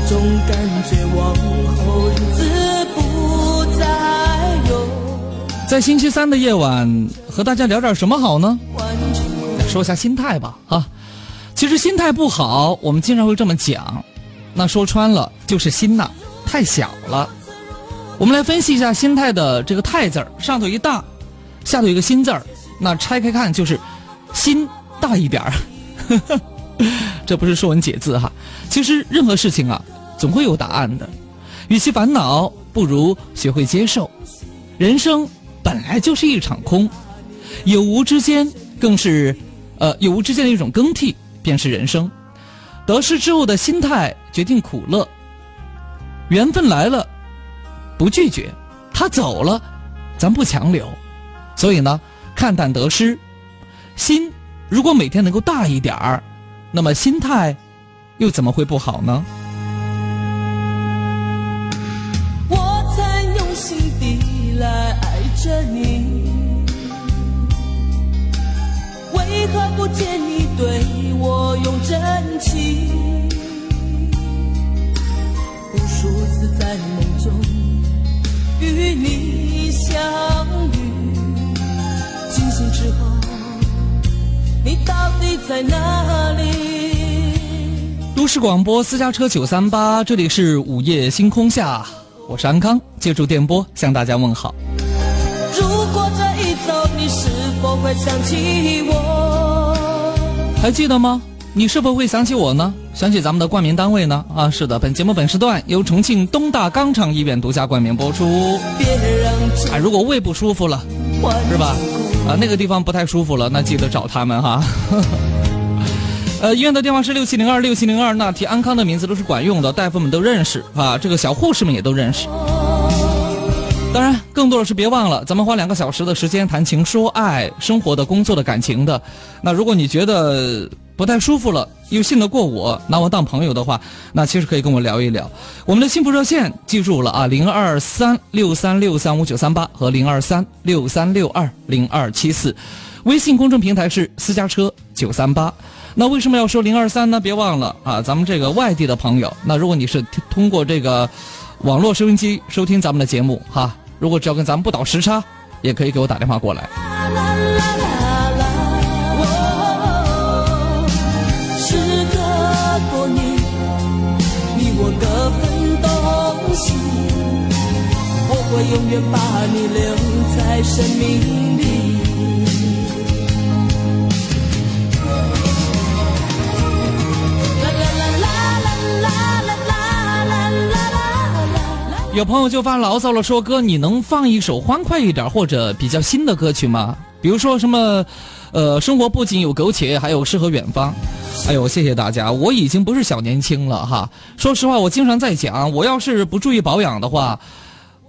这种感觉往后日子不再有。在星期三的夜晚，和大家聊点什么好呢？说一下心态吧，啊，其实心态不好，我们经常会这么讲，那说穿了就是心呐太小了。我们来分析一下心态的这个“态”字儿，上头一大，下头一个心字儿，那拆开看就是心大一点儿。这不是说文解字哈，其实任何事情啊，总会有答案的。与其烦恼，不如学会接受。人生本来就是一场空，有无之间更是，呃，有无之间的一种更替，便是人生。得失之后的心态决定苦乐。缘分来了，不拒绝；他走了，咱不强留。所以呢，看淡得失，心如果每天能够大一点儿。那么心态又怎么会不好呢？我曾用心地来爱着你，为何不见你对我用真情？无数次在梦中与你相遇，你到底在哪里？都市广播私家车九三八，这里是午夜星空下，我是安康，借助电波向大家问好。如果这一走，你是否会想起我？还记得吗？你是否会想起我呢？想起咱们的冠名单位呢？啊，是的，本节目本时段由重庆东大肛肠医院独家冠名播出。啊，如果胃不舒服了，是吧？啊，那个地方不太舒服了，那记得找他们哈。呃，医院的电话是六七零二六七零二，那提安康的名字都是管用的，大夫们都认识啊，这个小护士们也都认识。当然，更多的是别忘了，咱们花两个小时的时间谈情说爱，生活的、工作的、感情的。那如果你觉得，不太舒服了，又信得过我，拿我当朋友的话，那其实可以跟我聊一聊。我们的幸福热线记住了啊，零二三六三六三五九三八和零二三六三六二零二七四。微信公众平台是私家车九三八。那为什么要说零二三呢？别忘了啊，咱们这个外地的朋友，那如果你是通过这个网络收音机收听咱们的节目哈，如果只要跟咱们不倒时差，也可以给我打电话过来。我永远把你留在生命里。有朋友就发牢骚了，说哥，你能放一首欢快一点或者比较新的歌曲吗？比如说什么，呃，生活不仅有苟且，还有诗和远方。哎呦，谢谢大家，我已经不是小年轻了哈。说实话，我经常在讲，我要是不注意保养的话。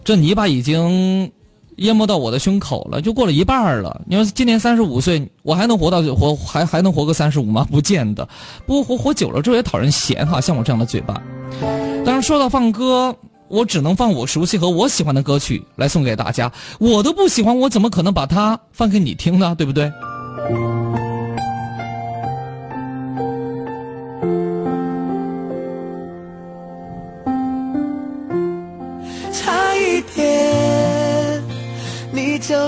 这泥巴已经淹没到我的胸口了，就过了一半了。你说今年三十五岁，我还能活到活还还能活个三十五吗？不见得。不过活活久了之后也讨人嫌哈，像我这样的嘴巴。当然说到放歌，我只能放我熟悉和我喜欢的歌曲来送给大家。我都不喜欢，我怎么可能把它放给你听呢？对不对？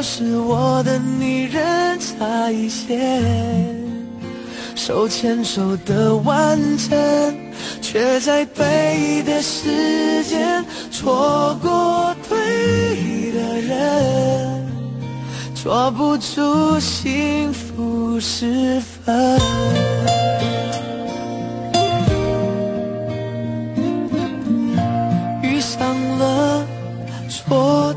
是我的女人差一些，手牵手的完整，却在对的时间错过对的人，抓不住幸福时分。遇上了错。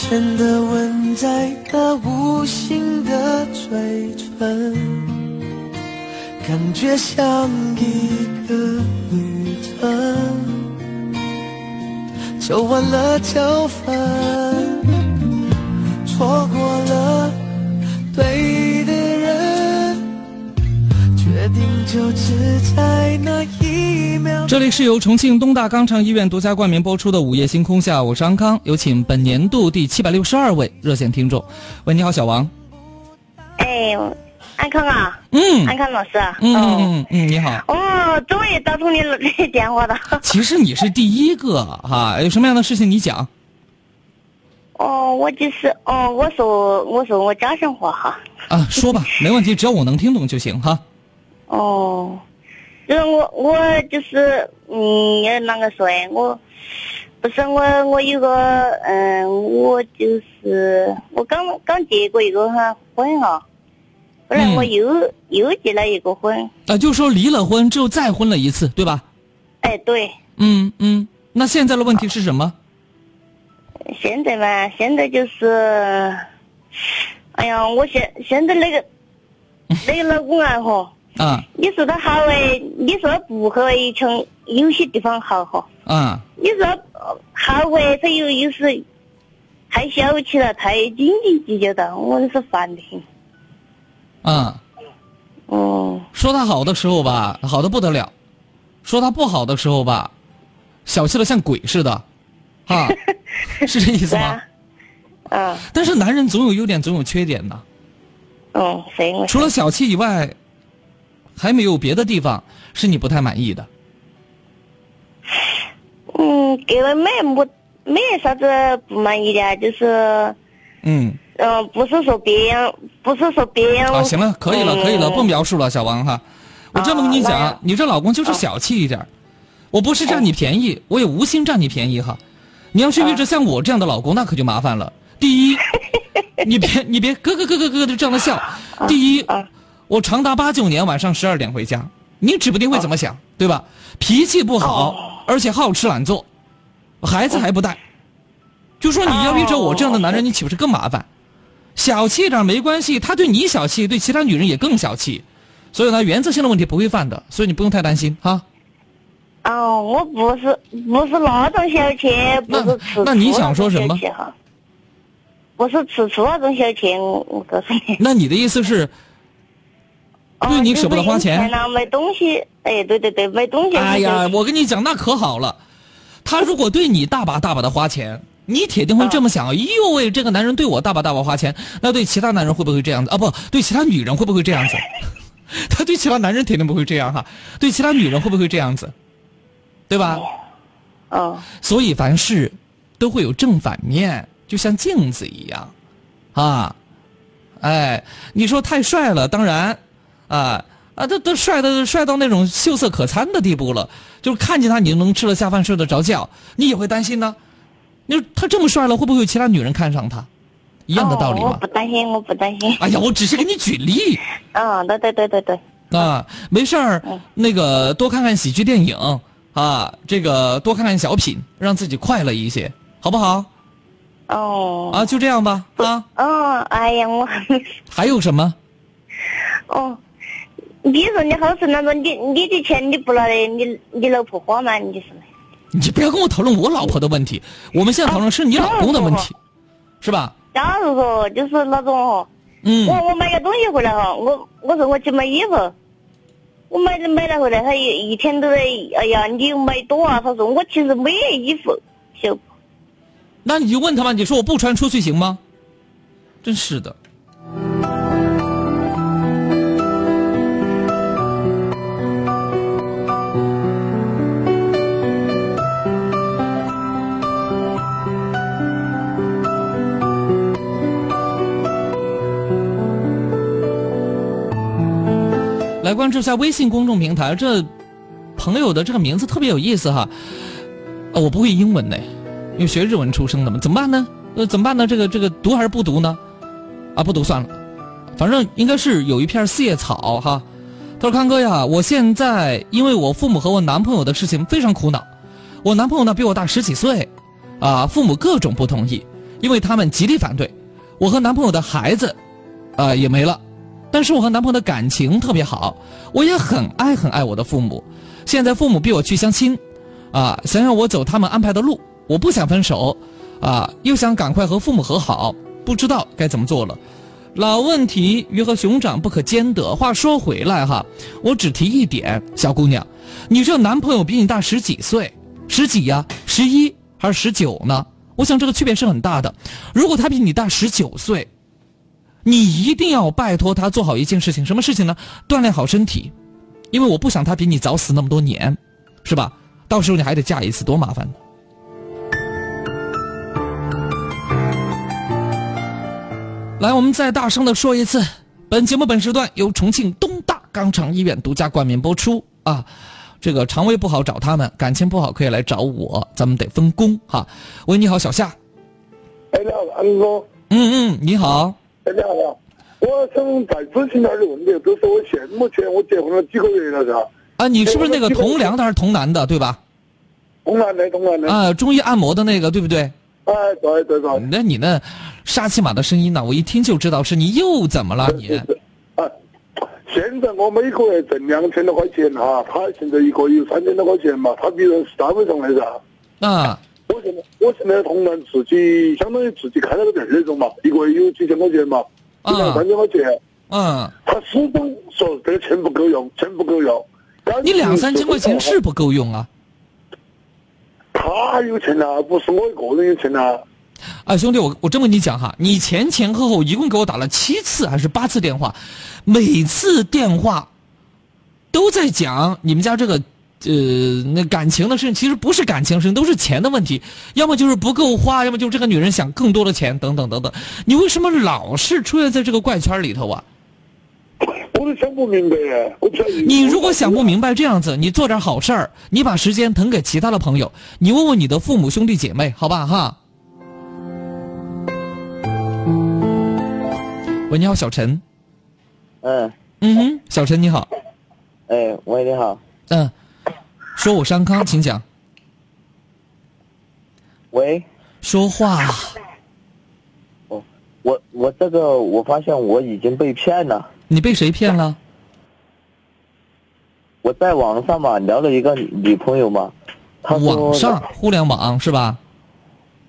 浅的吻在那无形的嘴唇，感觉像一个旅程，走完了就分，错过了对这里是由重庆东大肛肠医院独家冠名播出的《午夜星空下》，我是安康，有请本年度第七百六十二位热线听众。喂，你好，小王。哎，安康啊，嗯安康老师啊，嗯哦，嗯嗯，你好。哦，终于打通你的电话了。其实你是第一个哈，有什么样的事情你讲。哦，我就是哦，我说我说我家乡话哈。啊，说吧，没问题，只要我能听懂就行哈。哦，就是我我就是嗯，要啷个说哎，我不是我我有个嗯，我就是我刚刚结过一个哈婚哈，后来我嗯又、又结了一个婚，啊，就说离了婚之后再婚了一次，对吧？哎对，嗯嗯，那现在的问题是什么？现在嘛，现在就是，哎呀，我现现在那个那个老公啊哈，啊你说他好哎，你说他不好哎，从有些地方好哈。啊你说呃好哎，他又又是太小气了，太斤斤计较的，我是烦的很。啊！哦，说他好的时候吧，好的不得了；说他不好的时候吧，小气的像鬼似的，啊，是这意思吗？是啊，嗯但是男人总有优点，总有缺点的。嗯，所以我除了小气以外，还没有别的地方是你不太满意的。嗯，给了没没没啥子不满意的啊，就是嗯嗯，不是说别人，不是说别人啊，行了，可以了，可以了，嗯不描述了，小王哈。我这么跟你讲，啊你这老公就是小气一点儿我不是占你便宜，我也无心占你便宜哈。你要是遇着像我这样的老公，那可就麻烦了。第一，你别你别咯咯咯咯咯的这样的笑。第一，啊我长达八九年晚上十二点回家，你指不定会怎么想，对吧？脾气不好，而且好吃懒做，孩子还不带。就说你要遇着我这样的男人，你岂不是更麻烦？小气点没关系，他对你小气，对其他女人也更小气，所以呢，原则性的问题不会犯的，所以你不用太担心哈。哦，我不是不是那种小气，不是吃醋那你想说什么？不是吃醋那种小气，我我告诉你。那你的意思是，对你舍不得花钱买东西，哎，对对对，买东西。哎呀，我跟你讲，那可好了，他如果对你大把大把的花钱，你铁定会这么想：哎呦喂，这个男人对我大把大把花钱，那对其他男人会不会这样子？啊，不对，其他女人会不会这样子？他对其他男人铁定不会这样哈，对其他女人会不会这样子？对吧？嗯所以凡事都会有正反面，就像镜子一样，啊，哎，你说太帅了，当然，啊啊，都都帅的帅到那种秀色可餐的地步了，就是看见他你就能吃得下饭睡得着觉，你也会担心呢。你说他这么帅了，会不会有其他女人看上他？一样的道理嘛哦我不。担心，我不担心。哎呀，我只是给你举例嗯，对对对对对。啊，没事儿，那个多看看喜剧电影啊，这个多看看小品，让自己快乐一些，好不好？哦。啊，就这样吧啊。哦，哎呀，我还有什么？哦，你说你好是那种你你的钱你不拿的，你你老婆花吗？你说你不要跟我讨论我老婆的问题，我们现在讨论是你老公的问题，是吧？假如说就是那种我我买个东西回来哈，我我说我去买衣服，我买了买了回来，他一一天都在，哎呀，你买多啊？他说我其实没衣服，小那你就问他嘛，你说我不穿出去行吗？真是的。来关注一下微信公众平台，这朋友的这个名字特别有意思哈。我不会英文呢，因为学日文出生的嘛，怎么办呢？呃，怎么办呢？这个这个读还是不读呢？啊，不读算了，反正应该是有一片四叶草哈。他说：“康哥呀，我现在因为我父母和我男朋友的事情非常苦恼。我男朋友呢比我大十几岁，啊，父母各种不同意，因为他们极力反对。我和男朋友的孩子，啊也没了，但是我和男朋友的感情特别好，我也很爱很爱我的父母。现在父母逼我去相亲，啊，想让我走他们安排的路，我不想分手，啊，又想赶快和父母和好，不知道该怎么做了。老问题，鱼和熊掌不可兼得。话说回来哈，我只提一点，小姑娘，你这男朋友比你大十几岁，十几呀、十一还是十九呢？我想这个区别是很大的。如果他比你大十九岁，你一定要拜托他做好一件事情，什么事情呢？锻炼好身体，因为我不想他比你早死那么多年，是吧？到时候你还得嫁一次，多麻烦呢。来，我们再大声的说一次，本节目本时段由重庆东大肛肠医院独家冠名播出啊。这个肠胃不好找他们，感情不好可以来找我，咱们得分工哈。喂，你好，小夏。哎，你好，安哥。嗯嗯，你好。哎，你好，你好。我想再咨询点儿的问题，就是我现目前我结婚了几个月了，是吧？啊，你是不是那个同梁的还是同男的，对吧？同男的，同男的。啊，中医按摩的那个，对不对？哎，对对对。那你那沙琪玛的声音呢？我一听就知道是你，又怎么了你？啊现在我每个月挣两千多块钱哈，他现在一个月三千多块钱嘛，他比人是单位上的噻。啊。我现在我现在同样自己相当于自己开了个店那种嘛，一个月有几千块钱嘛，两三千块钱。嗯。他始终说这个钱不够用，钱不够用。你两三千块钱是不够用啊。他有钱呐，不是我一个人有钱呐。啊，兄弟，我我这么跟你讲哈，你前前后后一共给我打了七次还是八次电话，每次电话都在讲你们家这个呃那感情的事情，其实不是感情事情，都是钱的问题，要么就是不够花，要么就是这个女人想更多的钱，等等等等。你为什么老是出现在这个怪圈里头啊？我都想不明白，我不晓得。你如果想不明白这样子，你做点好事儿，你把时间腾给其他的朋友，你问问你的父母兄弟姐妹，好吧哈。喂，你好，小陈。嗯。嗯哼，小陈你好。哎，喂，你好。嗯，说我伤康，请讲。喂。说话。哦，我我这个我发现我已经被骗了。你被谁骗了？我在网上嘛聊了一个女朋友嘛。网上，互联网是吧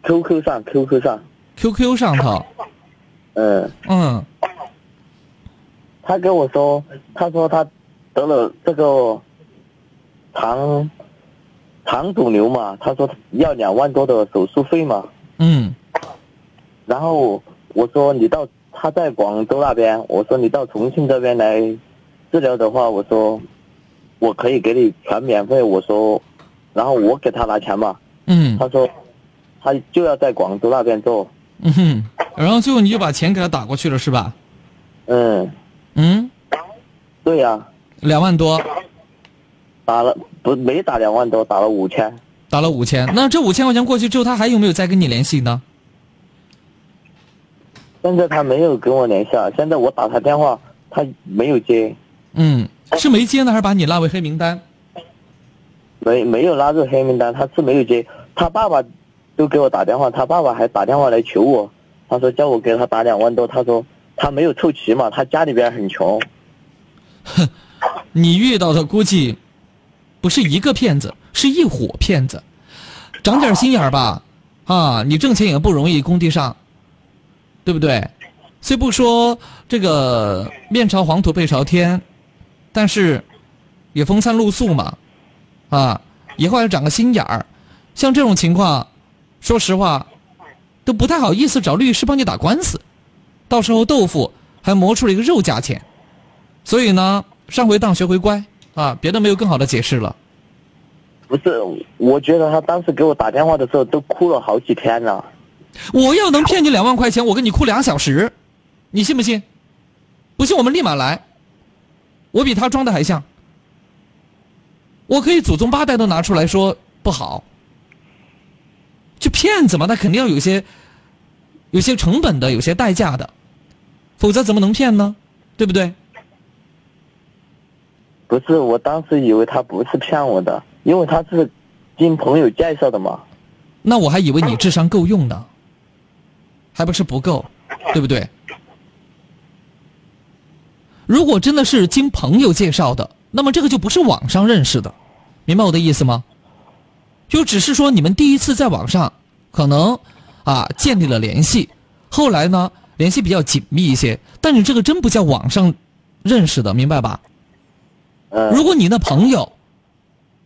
？QQ 上，QQ 上。QQ 上头。嗯。嗯。他跟我说，他说他得了这个肠肠肿瘤嘛，他说要两万多的手术费嘛。嗯。然后我说你到他在广州那边，我说你到重庆这边来治疗的话，我说我可以给你全免费。我说，然后我给他拿钱嘛。嗯。他说他就要在广州那边做。嗯哼。然后最后你就把钱给他打过去了是吧？嗯。嗯，对呀，两万多，打了不没打两万多，打了五千，打了五千。那这五千块钱过去之后，他还有没有再跟你联系呢？现在他没有跟我联系啊。现在我打他电话，他没有接。嗯，是没接呢，还是把你拉为黑名单？没没有拉入黑名单，他是没有接。他爸爸都给我打电话，他爸爸还打电话来求我，他说叫我给他打两万多，他说。他没有凑齐嘛，他家里边很穷。哼，你遇到的估计不是一个骗子，是一伙骗子。长点心眼儿吧，啊，你挣钱也不容易，工地上，对不对？虽不说这个面朝黄土背朝天，但是也风餐露宿嘛，啊，以后要长个心眼儿。像这种情况，说实话，都不太好意思找律师帮你打官司。到时候豆腐还磨出了一个肉价钱，所以呢，上回当学回乖啊，别的没有更好的解释了。不是，我觉得他当时给我打电话的时候都哭了好几天了。我要能骗你两万块钱，我跟你哭俩小时，你信不信？不信我们立马来。我比他装的还像，我可以祖宗八代都拿出来说不好。就骗子嘛，他肯定要有些，有些成本的，有些代价的。否则怎么能骗呢？对不对？不是，我当时以为他不是骗我的，因为他是经朋友介绍的嘛。那我还以为你智商够用呢，还不是不够，对不对？如果真的是经朋友介绍的，那么这个就不是网上认识的，明白我的意思吗？就只是说你们第一次在网上可能啊建立了联系，后来呢？联系比较紧密一些，但是这个真不叫网上认识的，明白吧？如果你的朋友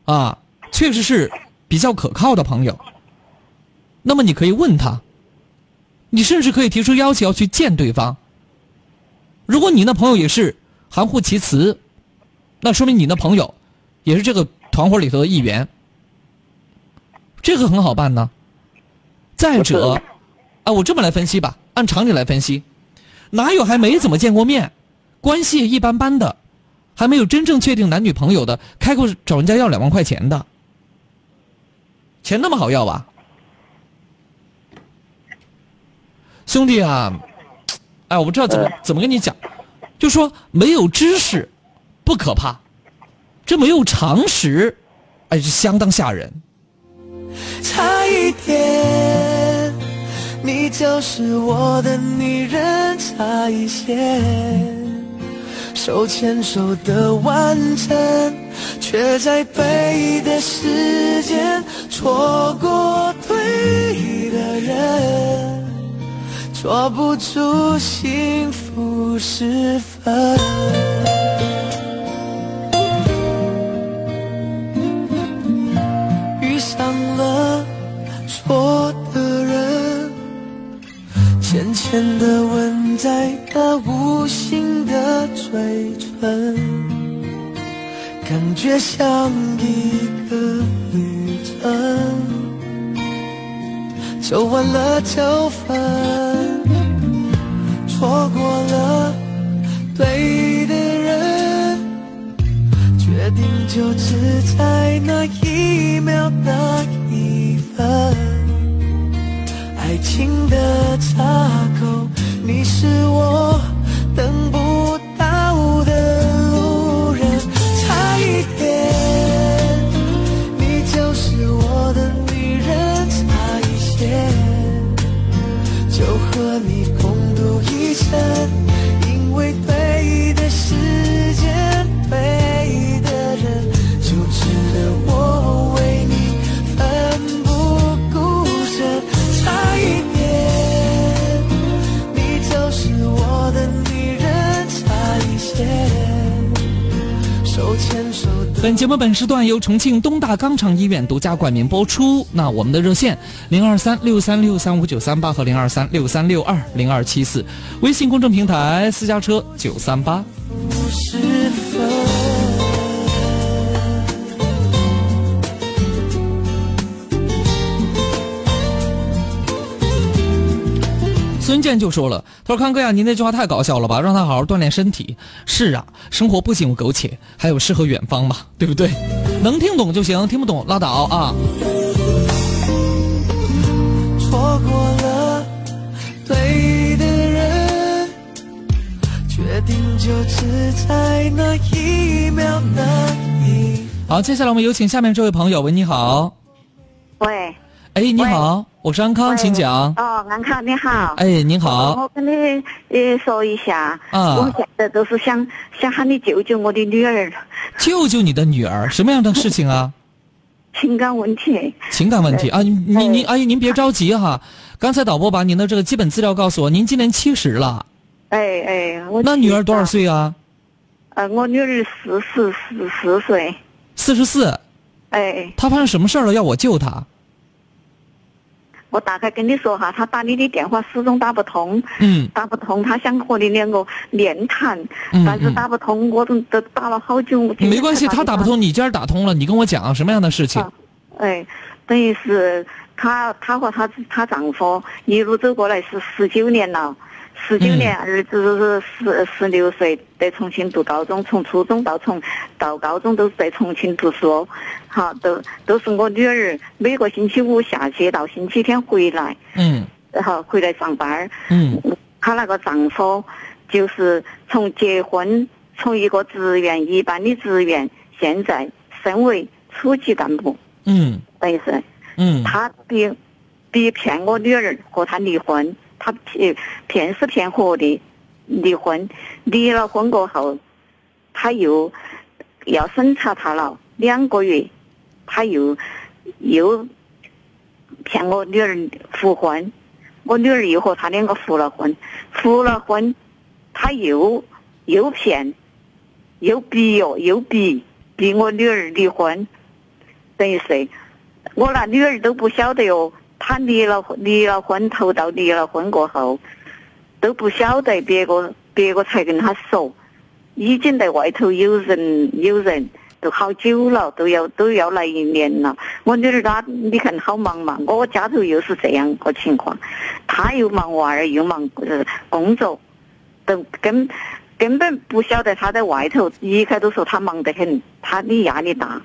啊，确实是比较可靠的朋友，那么你可以问他，你甚至可以提出要求要去见对方，如果你的朋友也是含糊其辞，那说明你那朋友也是这个团伙里头的一员。这个很好办呢。再者，啊，我这么来分析吧，按常理来分析，哪有还没怎么见过面，关系一般般的，还没有真正确定男女朋友的，开口找人家要两万块钱的？钱那么好要吧？兄弟啊，哎，我不知道怎么怎么跟你讲，就说没有知识不可怕，这没有常识，哎，是相当吓人。差一点，你就是我的女人，差一些，手牵手的完整，却在背的时间错过对的人，抓不住幸福时分。遇上了错的人，浅浅的吻在那无形的嘴唇，感觉像一个旅程，走完了就分，错过了对的人。决定就只在那一秒那一分，爱情的岔口，你是我等不到的路人，差一点，你就是我的女人，差一些，就和你共度一生，本节目本时段由重庆东大肛肠医院独家冠名播出。那我们的热线零二三六三六三五九三八和零二三六三六二零二七四，微信公众平台私家车九三八。健就说了：“他说康哥呀，您那句话太搞笑了吧？让他好好锻炼身体。是啊，生活不仅有苟且，还有诗和远方嘛，对不对？能听懂就行，听不懂拉倒啊。错过了对的人，决定就只在那一秒那一。好，接下来我们有请下面这位朋友，喂，你好，喂，哎，你好，我是安康，请讲。哦，安康你好。哎，您好，我跟你呃说一下，啊我现在都是想想喊你救救我的女儿，救救你的女儿，什么样的事情啊？情感问题。情感问题啊，您您您，阿姨您别着急哈。刚才导播把您的这个基本资料告诉我，您今年七十了，哎哎，我那女儿多少岁？岁啊？呃，我女儿四十四四岁。四十四。哎，她发生什么事儿了？要我救她？我大概跟你说哈，他打你的电话始终打不通，嗯打不通，他想和你两个面谈，嗯但是嗯打不通，我都都打了好久。没关系，才电话她打不通，你今儿打通了，你跟我讲什么样的事情？啊哎，等于是她，她和她她丈夫一路走过来是十九年了，十九年，儿子是十十六岁，在重庆读高中，从初中到从到高中都是在重庆读书，好，都都是我女儿每个星期五下去到星期天回来，嗯。然后回来上班儿。嗯。她那个丈夫就是从结婚，从一个职员一般的职员，现在升为处级干部，嗯。等于是。嗯。他逼逼骗我女儿和他离婚，他骗骗是骗活的离婚，离了婚过后，他又要审查他了两个月，他又又骗我女儿复婚，我女儿又和他两个复了婚，复了婚，他又又骗，又逼哟，又逼逼我女儿离婚，等于是。我那女儿都不晓得哟，她离了离了婚，头到离了婚过后，都不晓得别个别个才跟他说，已经在外头有人有人，都好久了，都要都要来一年了。我女儿她你看好忙嘛，我家头又是这样个情况，她又忙娃儿又忙呃工作，都根根本不晓得她在外头，一开都说她忙得很，她的压力大，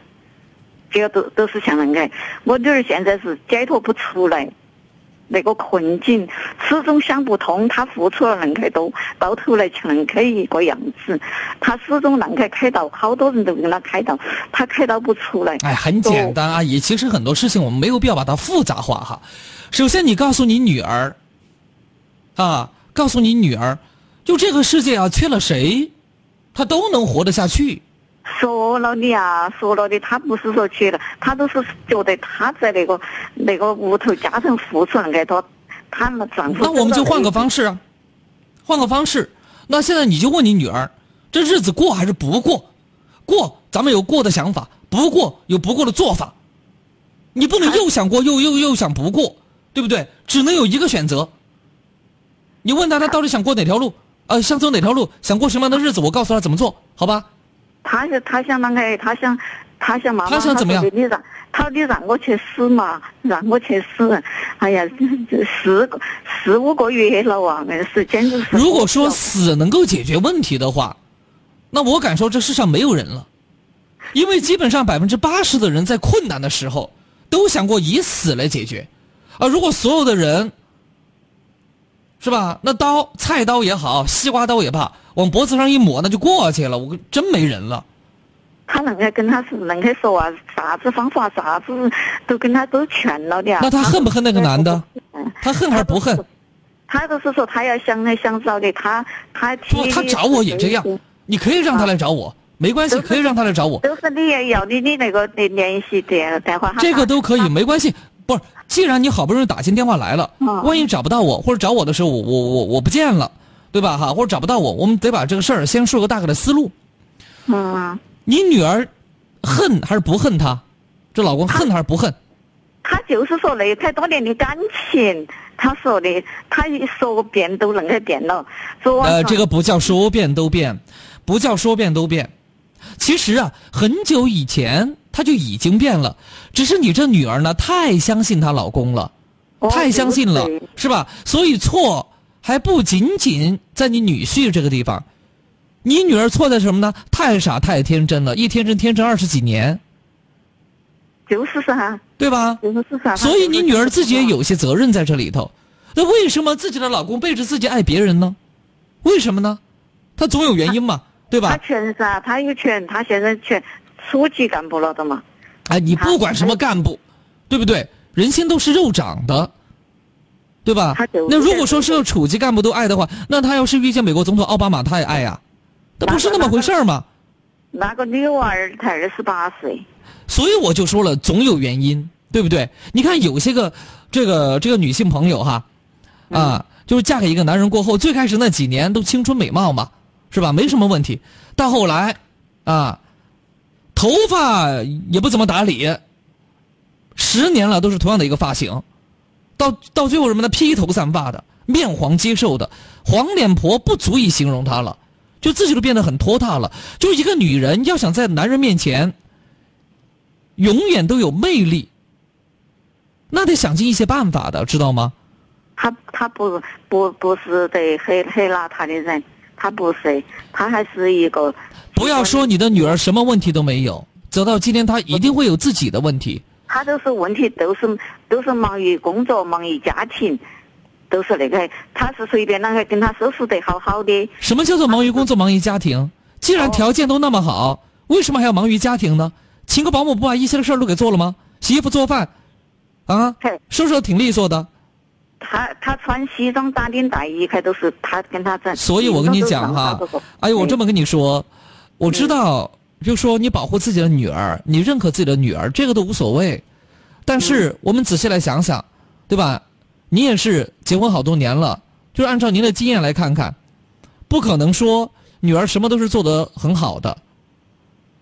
这个都都是像那个。我女儿现在是解脱不出来。那个困境始终想不通，她付出了那么多，到头来像那么一个样子。他始终那么开导，好多人都跟他开导，他开导不出来。哎，很简单，阿姨，其实很多事情我们没有必要把它复杂化哈。首先，你告诉你女儿，啊，告诉你女儿，就这个世界啊，缺了谁，她都能活得下去。说了的呀，说了的，他不是说去了，他都是觉得他在那个那个屋头家庭付出那么多，他那丈夫。那我们就换个方式啊，换个方式。那现在你就问你女儿，这日子过还是不过？过，咱们有过的想法；不过，有不过的做法。你不能又想过又又又想不过，对不对？只能有一个选择。你问他，他到底想过哪条路？呃，想走哪条路？想过什么样的日子？我告诉他怎么做，好吧？他想，他想啷个，他想，他想妈妈。他想怎么样？你让他，你让我去死嘛？让我去死！哎呀，这四个四五个月了啊，那是简直是。如果说死能够解决问题的话，那我敢说这世上没有人了，因为基本上百分之八十的人在困难的时候都想过以死来解决，啊，如果所有的人是吧？那刀，菜刀也好，西瓜刀也罢。往脖子上一抹，那就过去了。我真没人了。他那个跟他是那个说啊，啥子方法，啥子都跟他都劝了的。那他恨不恨那个男的？他恨还是不恨？他就是说，他要想来想找的，他他不，他找我也这样。你可以让他来找我，没关系，可以让他来找我。都是你要你你那个联联系电电话。这个都可以，没关系。不是，既然你好不容易打进电话来了，万一找不到我或者找我的时候，我我我我不见了。对吧？哈，或者找不到我，我们得把这个事儿先说个大概的思路。嗯。你女儿恨还是不恨他？这老公恨还是不恨？他就是说那太多年的感情，他说的，他一说变都能个变了。呃，这个不叫说变都变，不叫说变都变。其实啊，很久以前他就已经变了，只是你这女儿呢太相信她老公了，太相信了，是吧？所以错。还不仅仅在你女婿这个地方，你女儿错在什么呢？太傻太天真了，一天真天真二十几年，就是噻，对吧？就是噻。所以你女儿自己也有些责任在这里头。那为什么自己的老公背着自己爱别人呢？为什么呢？他总有原因嘛，对吧？他权噻，他有权，他现在权初级干部了的嘛。哎，你不管什么干部，对不对？人心都是肉长的。对吧？那如果说是个处级干部都爱的话，那他要是遇见美国总统奥巴马，他也爱呀，那不是那么回事儿吗？那个女娃儿才二十八岁，所以我就说了，总有原因，对不对？你看有些个这个这个女性朋友哈，啊，就是嫁给一个男人过后，最开始那几年都青春美貌嘛，是吧？没什么问题，到后来，啊，头发也不怎么打理，十年了都是同样的一个发型。到到最后什么呢？披头散发的，面黄肌瘦的，黄脸婆不足以形容她了，就自己都变得很拖沓了。就一个女人要想在男人面前永远都有魅力，那得想尽一些办法的，知道吗？他他不不不是得黑黑邋遢的人，他不是，他还是一个。不要说你的女儿什么问题都没有，走到今天，她一定会有自己的问题。他都是问题，都是都是忙于工作，忙于家庭，都是那个。他是随便啷个跟他收拾得好好的。什么叫做忙于工作，忙于家庭？既然条件都那么好，为什么还要忙于家庭呢？请个保姆不把一切的事儿都给做了吗？洗衣服、做饭，啊，是不是挺利索的？他他穿西装打领带，一看都是他跟他在。所以我跟你讲哈，哎呦，我这么跟你说，我知道。就说你保护自己的女儿，你认可自己的女儿，这个都无所谓。但是我们仔细来想想，对吧？你也是结婚好多年了，就是按照您的经验来看看，不可能说女儿什么都是做得很好的。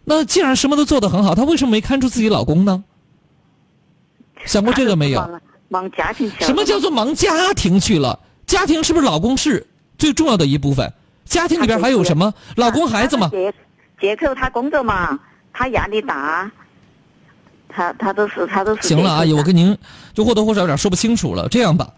那既然什么都做得很好，她为什么没看出自己老公呢？想过这个没有？忙家庭去了。什么叫做忙家庭去了？家庭是不是老公是最重要的一部分？家庭里边还有什么？老公孩子嘛。借借口他工作嘛，他压力大，他他都是他都是。行了，阿姨，我跟您就或多或少有点说不清楚了。这样吧，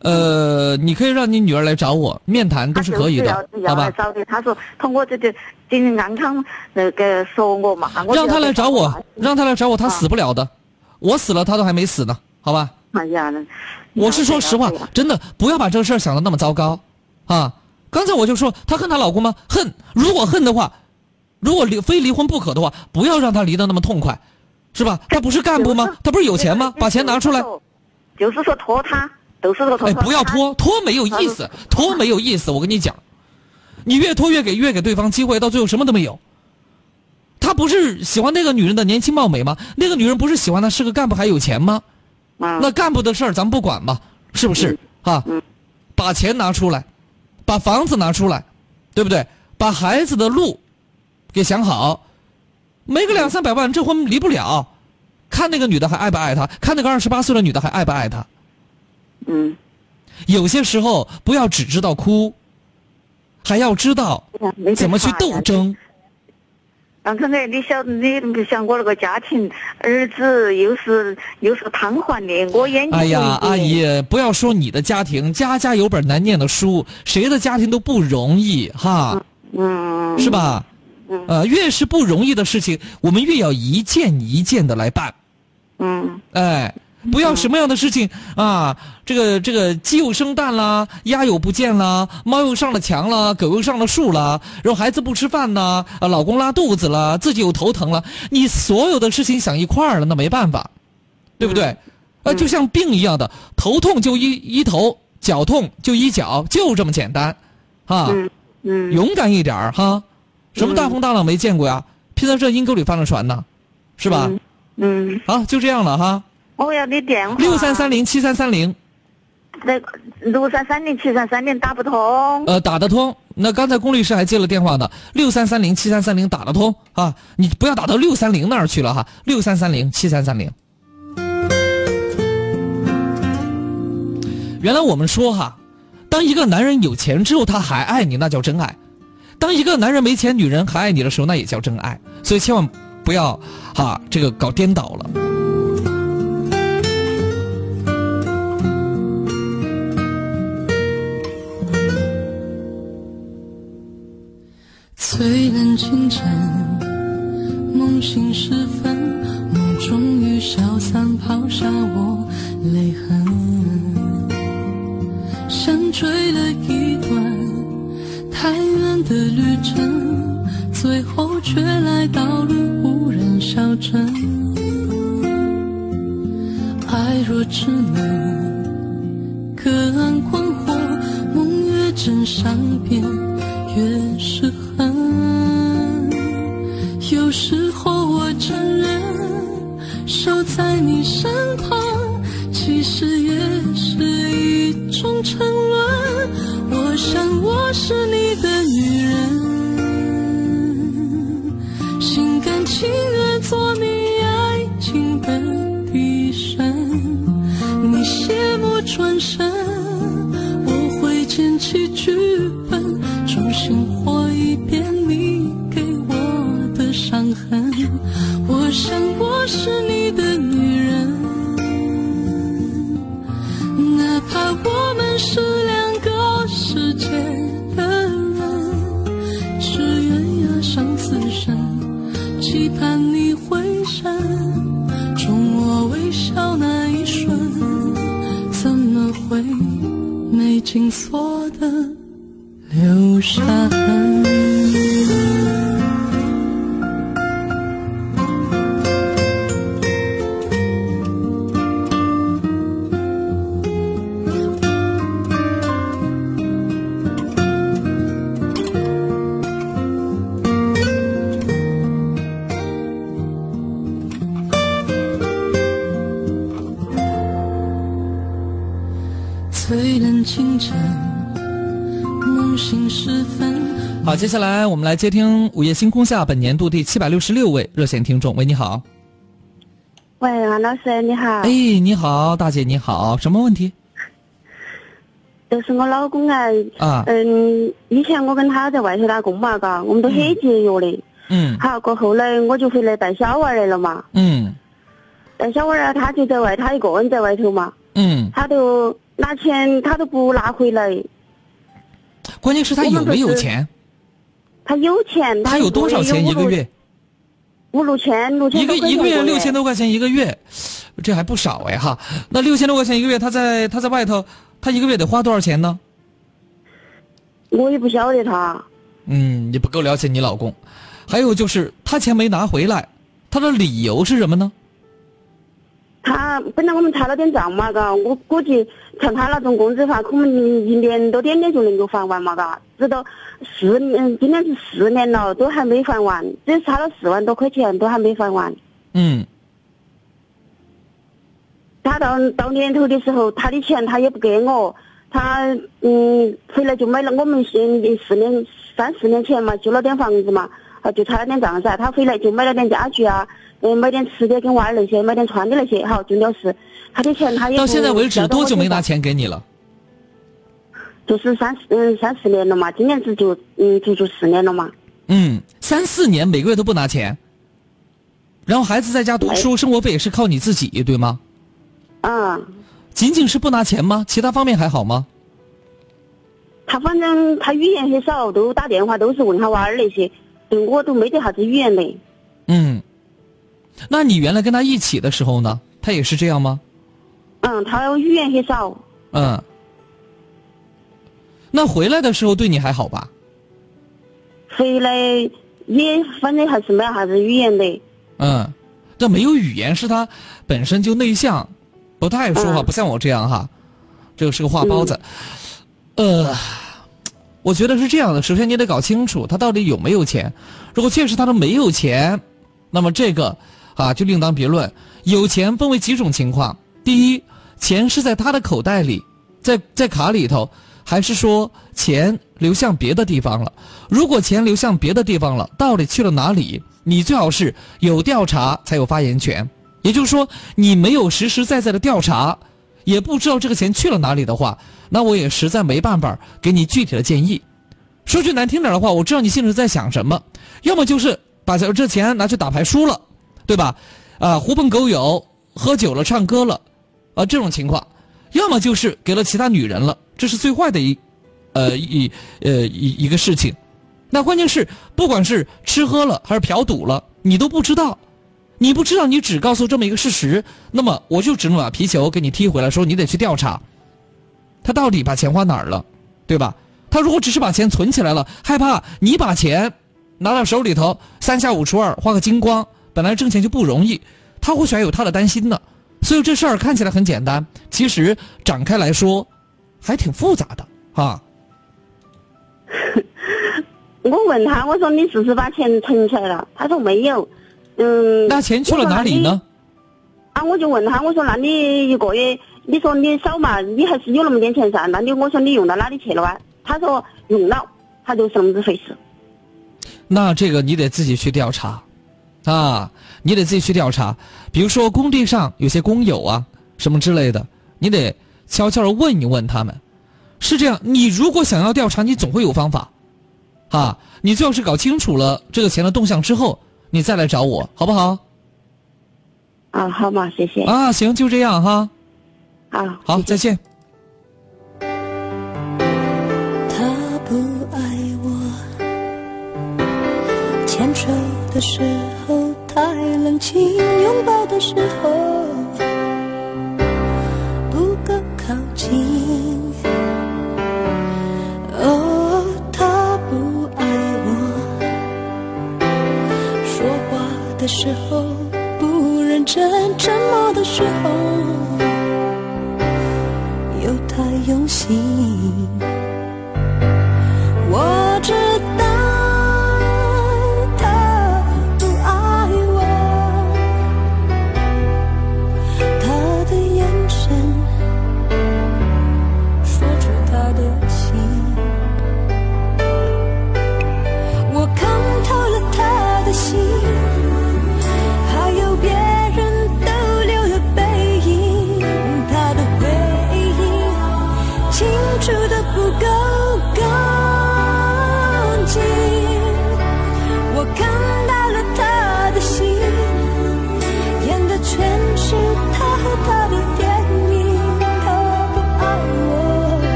呃，你可以让你女儿来找我面谈，都是可以的，好吧？找的，他说通过这个经济安康那个说我嘛，让他来找我，让他来找我，他死不了的，我死了他都还没死呢，好吧？哎呀，我是说实话，真的不要把这个事儿想的那么糟糕，啊！刚才我就说她恨她老公吗？恨，如果恨的话，如果离非离婚不可的话，不要让他离得那么痛快。是吧？他不是干部吗？他不是有钱吗？把钱拿出来。就是说拖他，都是说拖。哎，不要拖，拖没有意思，拖没有意思。我跟你讲，你越拖越给越给对方机会，到最后什么都没有。他不是喜欢那个女人的年轻貌美吗？那个女人不是喜欢他是个干部还有钱吗？那干部的事儿咱们不管吧，是不是？啊，把钱拿出来，把房子拿出来，对不对？把孩子的路给想好。没个两三百万，这婚离不了。看那个女的还爱不爱他？看那个二十八岁的女的还爱不爱他？嗯。有些时候不要只知道哭，还要知道怎么去斗争。刚才你晓你不想我那个家庭，儿子又是又是瘫痪的，我眼睛。哎呀，阿姨，不要说你的家庭，家家有本难念的书，谁的家庭都不容易哈。嗯。是吧？呃，越是不容易的事情，我们越要一件一件的来办。嗯。哎，不要什么样的事情啊？这个这个鸡又生蛋啦，鸭又不见啦，猫又上了墙了，狗又上了树了，然后孩子不吃饭啦，啊，老公拉肚子了，自己又头疼了，你所有的事情想一块儿了，那没办法，对不对？啊，就像病一样的，头痛就医医头，脚痛就医脚，就这么简单，啊。嗯嗯。勇敢一点儿哈。什么大风大浪没见过呀？偏在这阴沟里翻了船呢，是吧？嗯。好，就这样了哈。我要你电话。六三三零七三三零。那六三三零七三三零打不通。呃，打得通。那刚才龚律师还接了电话呢。六三三零七三三零打得通啊！你不要打到六三零那儿去了哈。六三三零七三三零。原来我们说哈，当一个男人有钱之后，他还爱你，那叫真爱。当一个男人没钱，女人还爱你的时候，那也叫真爱。所以千万不要哈，这个搞颠倒了。最冷清晨，梦醒时分，梦终于消散，抛下我泪痕，像追了一段。太远的旅程，最后却来到了无人小镇。爱若只能隔岸观火，梦越真善变，越是恨。有时候我承认，守在你身旁，其实也是一种沉沦。我想我是你的女人，心甘情愿做你爱情的替身。你谢幕转身，我会捡起剧本，重新活一遍你给我的伤痕。我想我是你的女人，是两个。世界的人，只愿押上此生，期盼你回神，冲我微笑那一瞬，怎么会没紧锁的留下痕？好，接下来我们来接听《午夜星空下》本年度第七百六十六位热线听众。喂，你好。喂，安老师，你好。哎，你好，大姐，你好，什么问题？就是我老公啊。啊。嗯，以前我跟他在外头打工嘛，嘎，我们都很节约的。嗯。好，过后呢我就回来带小娃儿来了嘛。嗯。带小娃儿，他就在外，他一个人在外头嘛。嗯。他都拿钱，他都不拿回来。关键是他有没有钱？他有钱。他有多少钱一个月？五六千，六千一个一个月六千多块钱一个月，这还不少哎哈。那六千多块钱一个月，他在他在外头，他一个月得花多少钱呢？我也不晓得他。嗯，你不够了解你老公。还有就是他钱没拿回来，他的理由是什么呢？他本来我们查了点账嘛，嘎，我估计像他那种工资法，可能一年多点点就能够还完嘛，嘎，直到四年，今年是四年了，都还没还完，只差了四万多块钱，都还没还完。嗯。他到到年头的时候，他的钱他也不给我，他嗯回来就买了我们现四年三四年前嘛，租了点房子嘛，啊就差了点账噻，他回来就买了点家具啊。嗯，买点吃的，跟娃儿那些，买点穿的那些，好，就了事。他的钱他也到现在为止多久没拿钱给你了？就是三四嗯三四年了嘛，今年子就嗯足足四年了嘛。嗯，三四年每个月都不拿钱，然后孩子在家读书，生活费也是靠你自己，对吗？嗯。仅仅是不拿钱吗？其他方面还好吗？他反正他语言很少，都打电话都是问他娃儿那些，对我都没得啥子语言的。嗯。那你原来跟他一起的时候呢？他也是这样吗？嗯，他语言很少。嗯。那回来的时候对你还好吧？回来也反正还是没啥子语言的。嗯，这没有语言是他本身就内向，不太爱说话，不像我这样哈。这个是个话包子。呃，我觉得是这样的。首先你得搞清楚他到底有没有钱。如果确实他都没有钱，那么这个。啊，就另当别论。有钱分为几种情况：第一，钱是在他的口袋里，在在卡里头，还是说钱流向别的地方了？如果钱流向别的地方了，到底去了哪里？你最好是有调查才有发言权。也就是说，你没有实实在在的调查，也不知道这个钱去了哪里的话，那我也实在没办法给你具体的建议。说句难听点的话，我知道你心里在想什么，要么就是把这钱拿去打牌输了。对吧？啊，狐朋狗友喝酒了，唱歌了，啊，这种情况，要么就是给了其他女人了，这是最坏的一，呃一呃一一个事情。那关键是，不管是吃喝了还是嫖赌了，你都不知道，你不知道，你只告诉这么一个事实，那么我就只能把皮球给你踢回来，说你得去调查，他到底把钱花哪儿了，对吧？他如果只是把钱存起来了，害怕你把钱拿到手里头，三下五除二花个精光。本来挣钱就不容易，他或许还有他的担心呢，所以这事儿看起来很简单，其实展开来说，还挺复杂的啊。我问他，我说你是不是把钱存起来了？他说没有。嗯。那钱去了哪里呢？啊，我就问他，我说那你一个月，你说你少嘛，你还是有那么点钱噻？那你我说你用到哪里去了啊？他说用了，他就是那么子回事。那这个你得自己去调查。啊，你得自己去调查，比如说工地上有些工友啊，什么之类的，你得悄悄的问一问他们。是这样，你如果想要调查，你总会有方法，啊，你最好是搞清楚了这个钱的动向之后，你再来找我，好不好？啊，好嘛，谢谢。啊，行，就这样哈。啊，好，再见。他不爱我，牵手的时候。太冷清，拥抱的时候不够靠近。哦，他不爱我，说话的时候不认真，沉默的时候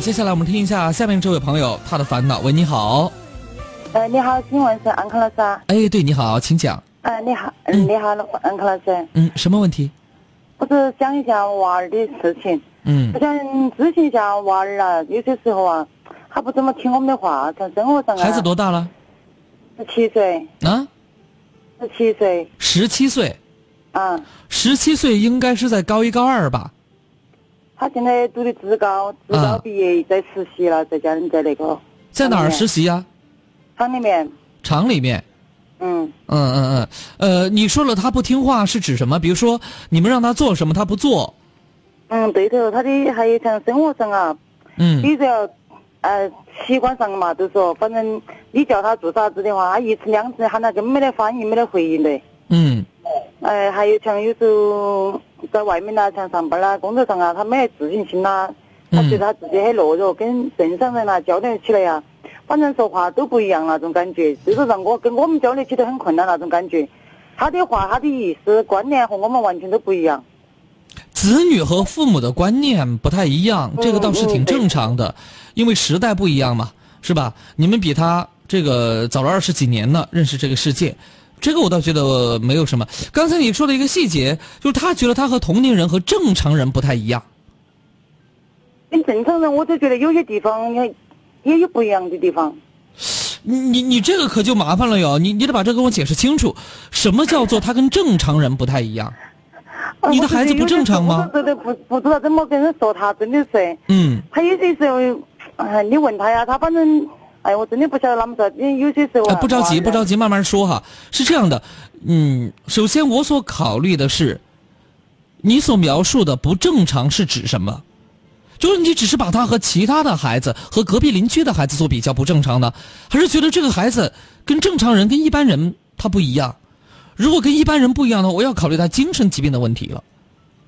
好，接下来我们听一下下面这位朋友他的烦恼。喂，你好，呃，你好，请问是安康老师啊？哎，对，你好，请讲。呃，你好，嗯，你好，安康老师，嗯，什么问题？我是讲一下娃儿的事情，嗯我想咨询一下娃儿啊，有些时候啊，他不怎么听我们的话，在生活上啊，孩子多大了？十七岁，啊，十七岁，十七岁。啊，十七岁应该是在高一高二吧？他现在读的职高，职啊高毕业在实习了，在家里在那个在哪儿实习啊、厂里面，厂里面。嗯，嗯嗯嗯，呃，你说了他不听话是指什么？比如说你们让他做什么他不做，嗯，对头，他的还有像生活上啊，嗯。比如说，呃，习惯上嘛，就说反正你叫他做啥子的话，他一次两次喊他根本没得反应，没得回应的。嗯。呃，还有像有时候在外面啦，像上班啦、工作上啊，他没得自信心啦，他觉得他自己很懦弱，跟正常人啊交流起来呀，反正说话都不一样那种感觉，就是让我跟我们交流起来很困难那种感觉。他的话、他的意思、观念和我们完全都不一样。子女和父母的观念不太一样，这个倒是挺正常的，因为时代不一样嘛，是吧？你们比他这个早了二十几年呢，认识这个世界，这个我倒觉得没有什么。刚才你说的一个细节，就是他觉得他和同龄人和正常人不太一样。跟正常人，我就觉得有些地方也也有不一样的地方。你你你这个可就麻烦了哟，你你得把这跟我解释清楚，什么叫做他跟正常人不太一样？啊你的孩子不正常吗不不知道怎么跟人说他，真的是。嗯，他有些时候，哎，你问他呀，他反正，哎，我真的不晓得啷么说。因为有些时候、不着急，不着急，慢慢说哈。是这样的，嗯，首先我所考虑的是，你所描述的不正常是指什么？就是你只是把他和其他的孩子和隔壁邻居的孩子做比较不正常呢，还是觉得这个孩子跟正常人跟一般人他不一样？如果跟一般人不一样的话，我要考虑他精神疾病的问题了，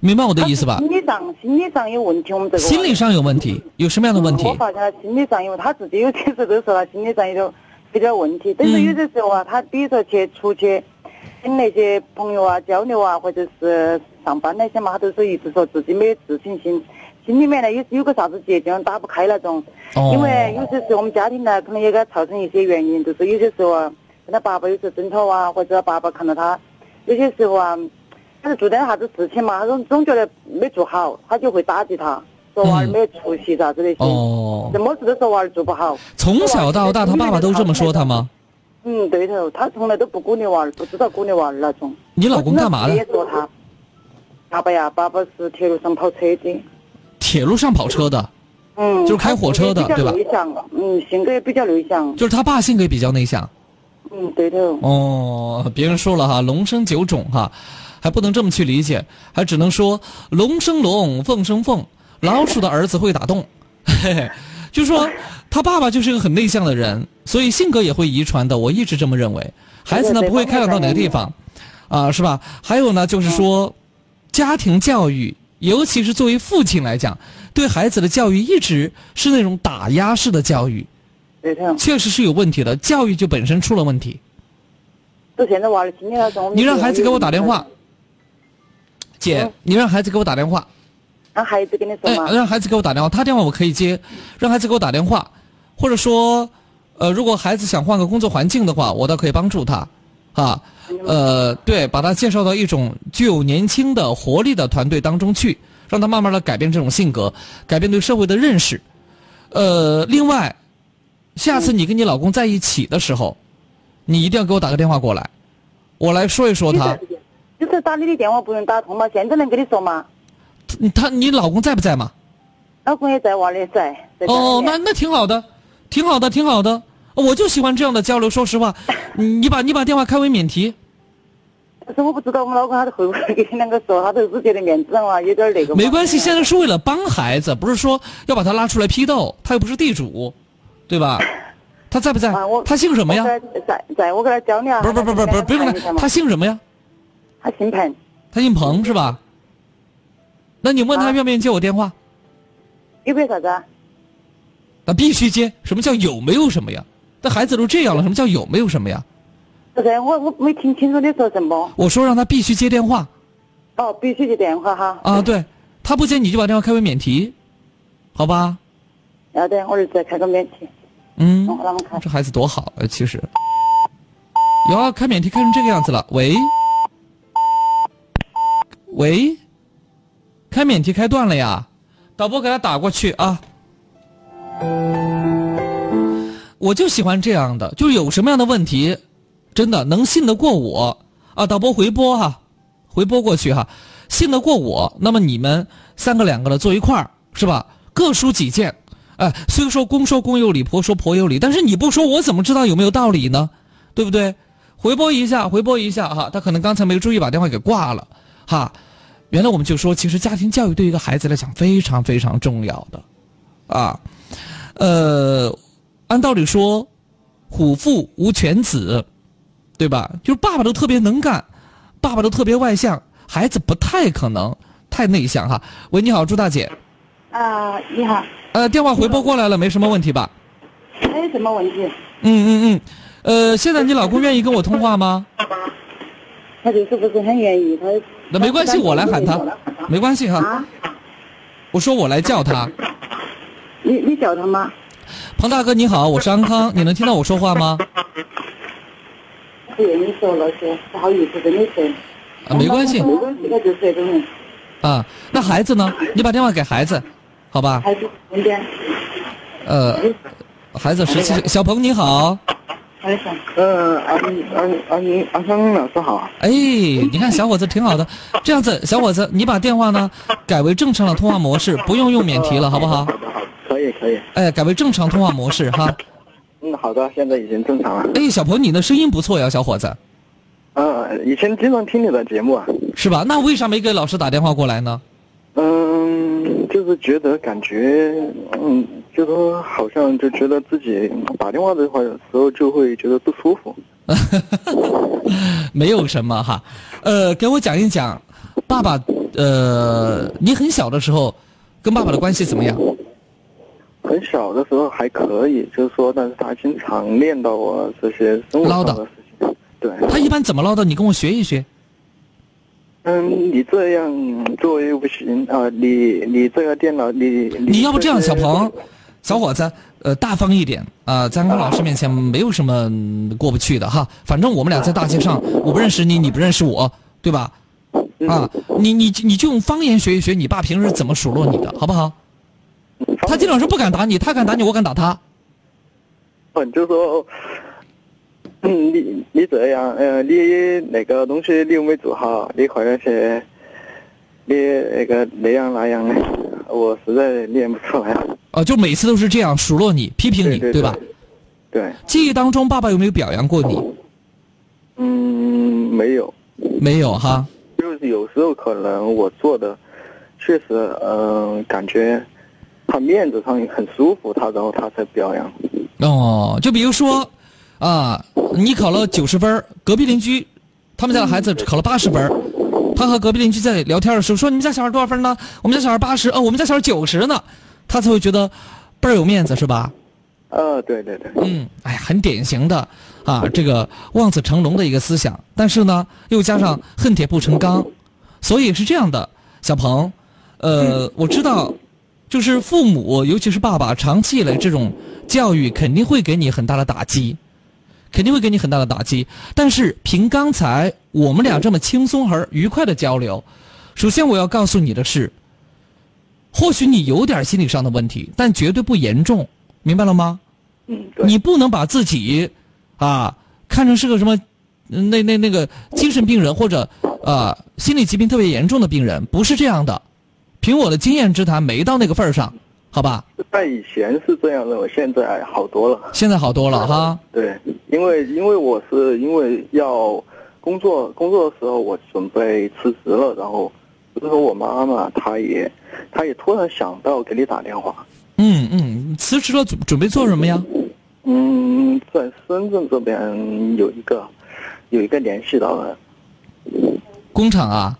明白我的意思吧？心理上心理上有问题，我们这个心理上有问题，有什么样的问题嗯我？发现他心理上有，他自己有些时候都说他心理上有点有点问题。但是有些时候啊，他比如说去出去跟那些朋友啊交流啊，或者是上班那些嘛，他都是一直说自己没有自信心，心里面呢有有个啥子结就打不开那种。哦因为有些时候我们家庭呢，可能也给他造成一些原因，就是有些时候啊，跟他爸爸有时候争吵啊，或者他爸爸看到他有些时候啊，他是做点啥子事情嘛，他总总觉得没做好，他就会打击他，说娃儿没有出息啥子那些。哦什么事都说娃儿做不好。从小到大，他爸爸都这么说他吗？嗯，对头，他从来都不鼓励娃儿，不知道鼓励娃儿那种。你老公干嘛的爸爸呀，爸爸是铁路上跑车的，铁路上跑车的，嗯，就是开火车的对吧内向，嗯，性格也比较内向，就是他爸性格也比较内向。嗯，对头。哦，别人说了哈，龙生九种哈，还不能这么去理解，还只能说龙生龙，凤生凤，老鼠的儿子会打洞，嘿嘿，就说他爸爸就是一个很内向的人，所以性格也会遗传的。我一直这么认为，孩子呢不会开朗到哪个地方，啊，是吧？还有呢，就是说家庭教育，尤其是作为父亲来讲，对孩子的教育一直是那种打压式的教育，确实是有问题的，教育就本身出了问题。你让孩子给我打电话，姐嗯，你让孩子给我打电话，让孩子跟你说哎，嘛。让孩子给我打电话，他电话我可以接，让孩子给我打电话，或者说，呃，如果孩子想换个工作环境的话，我倒可以帮助他，啊，呃，对，把他介绍到一种具有年轻的活力的团队当中去，让他慢慢的改变这种性格，改变对社会的认识。呃，另外，下次你跟你老公在一起的时候，你一定要给我打个电话过来，我来说一说他。就是打你的电话不用打通吗？现在能跟你说吗？他，你老公在不在嘛？老公也在，娃也在。哦，那那挺好的，挺好的，挺好的。我就喜欢这样的交流。说实话，你把你把电话开为免提。可是我不知道我们老公他会不会跟你两个说，他都是觉得面子上啊，有点那个。没关系，现在是为了帮孩子，不是说要把他拉出来批斗，他又不是地主，对吧？他在不在？他姓什么呀？在在，我给他教你啊。不是不是不是不是不用了，他姓什么呀？他姓彭。他姓彭是吧？那你问他愿不愿意接我电话？有没有啥子？啊？那必须接。什么叫有没有什么呀？那孩子都这样了，什么叫有没有什么呀？不是，我我没听清楚你说什么。我说让他必须接电话。哦，必须接电话哈。啊，对，他不接你就把电话开为免提，好吧？要得，我儿子开个免提。嗯。这孩子多好啊，其实。哟，开免提开成这个样子了。喂。喂。开免提开断了呀，导播给他打过去啊。我就喜欢这样的，就是有什么样的问题，真的能信得过我啊！导播回播哈，回播过去哈，信得过我，那么你们三个两个的坐一块儿是吧？各抒己见，哎，虽说公说公有理，婆说婆有理，但是你不说，我怎么知道有没有道理呢？对不对？回播一下，回播一下哈，他可能刚才没注意把电话给挂了哈。原来我们就说，其实家庭教育对一个孩子来讲非常非常重要的啊，呃。按道理说，虎父无犬子，对吧？就是爸爸都特别能干，爸爸都特别外向，孩子不太可能太内向哈。喂，你好，朱大姐。啊，你好。呃，电话回拨过来了，没什么问题吧？没什么问题。嗯嗯嗯，呃，现在你老公愿意跟我通话吗？他就是不是很愿意，他。那没关系，我来喊他，没关系哈。我说我来叫他。你你叫他吗？彭大哥你好，我是安康，你能听到我说话吗？不愿意说了，些，不好意思跟你说。啊，没关系。没关系，我就是这种人。啊，那孩子呢？你把电话给孩子，好吧？孩子那边。呃，孩子十七岁，小鹏你好。孩子。呃，安安安安康老师好。哎，你看小伙子挺好的，这样子，小伙子，你把电话呢改为正常的通话模式，不用用免提了，好不好？可以可以，哎，改为正常通话模式哈。嗯，好的，现在已经正常了。哎，小鹏，你的声音不错呀，小伙子。嗯，以前经常听你的节目啊。是吧？那为啥没给老师打电话过来呢？嗯，就是觉得感觉，嗯，就说好像就觉得自己打电话的话时候就会觉得不舒服。没有什么哈，呃，给我讲一讲，爸爸，呃，你很小的时候，跟爸爸的关系怎么样？很小的时候还可以，就是说，但是他经常念叨我这些生活上的事情。对。他一般怎么唠叨？你跟我学一学。嗯，你这样做又不行啊！你你这个电脑，你你要不这样，小鹏，小伙子，呃，大方一点啊，在跟老师面前没有什么过不去的哈。反正我们俩在大街上，我不认识你，你不认识我，对吧？啊，你你你就用方言学一学，你爸平时怎么数落你的，好不好？他经常是不敢打你，他敢打你，我敢打他。嗯，就说，嗯，你你这样，呃，你那个东西你又没做好，你快点去，你那个那样那样的，我实在念不出来。哦，就每次都是这样数落你、批评你，对吧？对。记忆当中，爸爸有没有表扬过你？嗯，没有。没有哈。就是有时候可能我做的，确实，嗯，感觉。他面子上很舒服，他然后他才表扬。哦，就比如说，啊，你考了九十分，隔壁邻居，他们家的孩子考了八十分，他和隔壁邻居在聊天的时候说：“你们家小孩多少分呢？”我们家小孩八十，哦，我们家小孩九十呢，他才会觉得倍儿有面子，是吧？呃，对对对。嗯，哎呀，很典型的啊，这个望子成龙的一个思想，但是呢，又加上恨铁不成钢，所以是这样的，小鹏，呃，我知道。就是父母，尤其是爸爸，长期以来这种教育肯定会给你很大的打击，肯定会给你很大的打击。但是凭刚才我们俩这么轻松而愉快的交流，首先我要告诉你的是，或许你有点心理上的问题，但绝对不严重，明白了吗？嗯，对。你不能把自己啊看成是个什么那那那个精神病人或者啊心理疾病特别严重的病人，不是这样的。凭我的经验之谈，没到那个份儿上，好吧？在以前是这样认为，现在好多了。现在好多了哈。对，因为因为我是因为要工作工作的时候，我准备辞职了，然后就是说我妈妈她也她也突然想到给你打电话。嗯嗯，辞职了准准备做什么呀？嗯，在深圳这边有一个有一个联系到了工厂啊。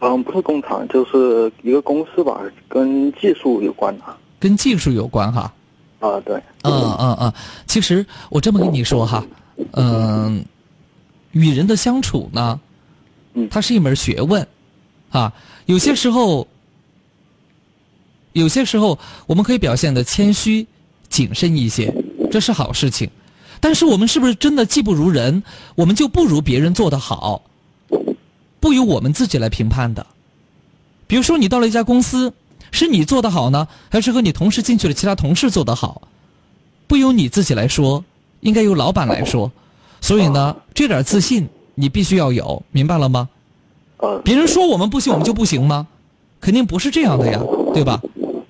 嗯，不是工厂，就是一个公司吧，跟技术有关的。跟技术有关哈。啊，对。嗯嗯嗯，其实我这么跟你说哈，嗯，与人的相处呢，嗯，它是一门学问，啊，有些时候，有些时候我们可以表现的谦虚、谨慎一些，这是好事情。但是我们是不是真的技不如人，我们就不如别人做得好？不由我们自己来评判的。比如说，你到了一家公司，是你做的好呢，还是和你同事进去的其他同事做的好？不由你自己来说，应该由老板来说。所以呢，这点自信你必须要有，明白了吗？别人说我们不行，我们就不行吗？肯定不是这样的呀，对吧？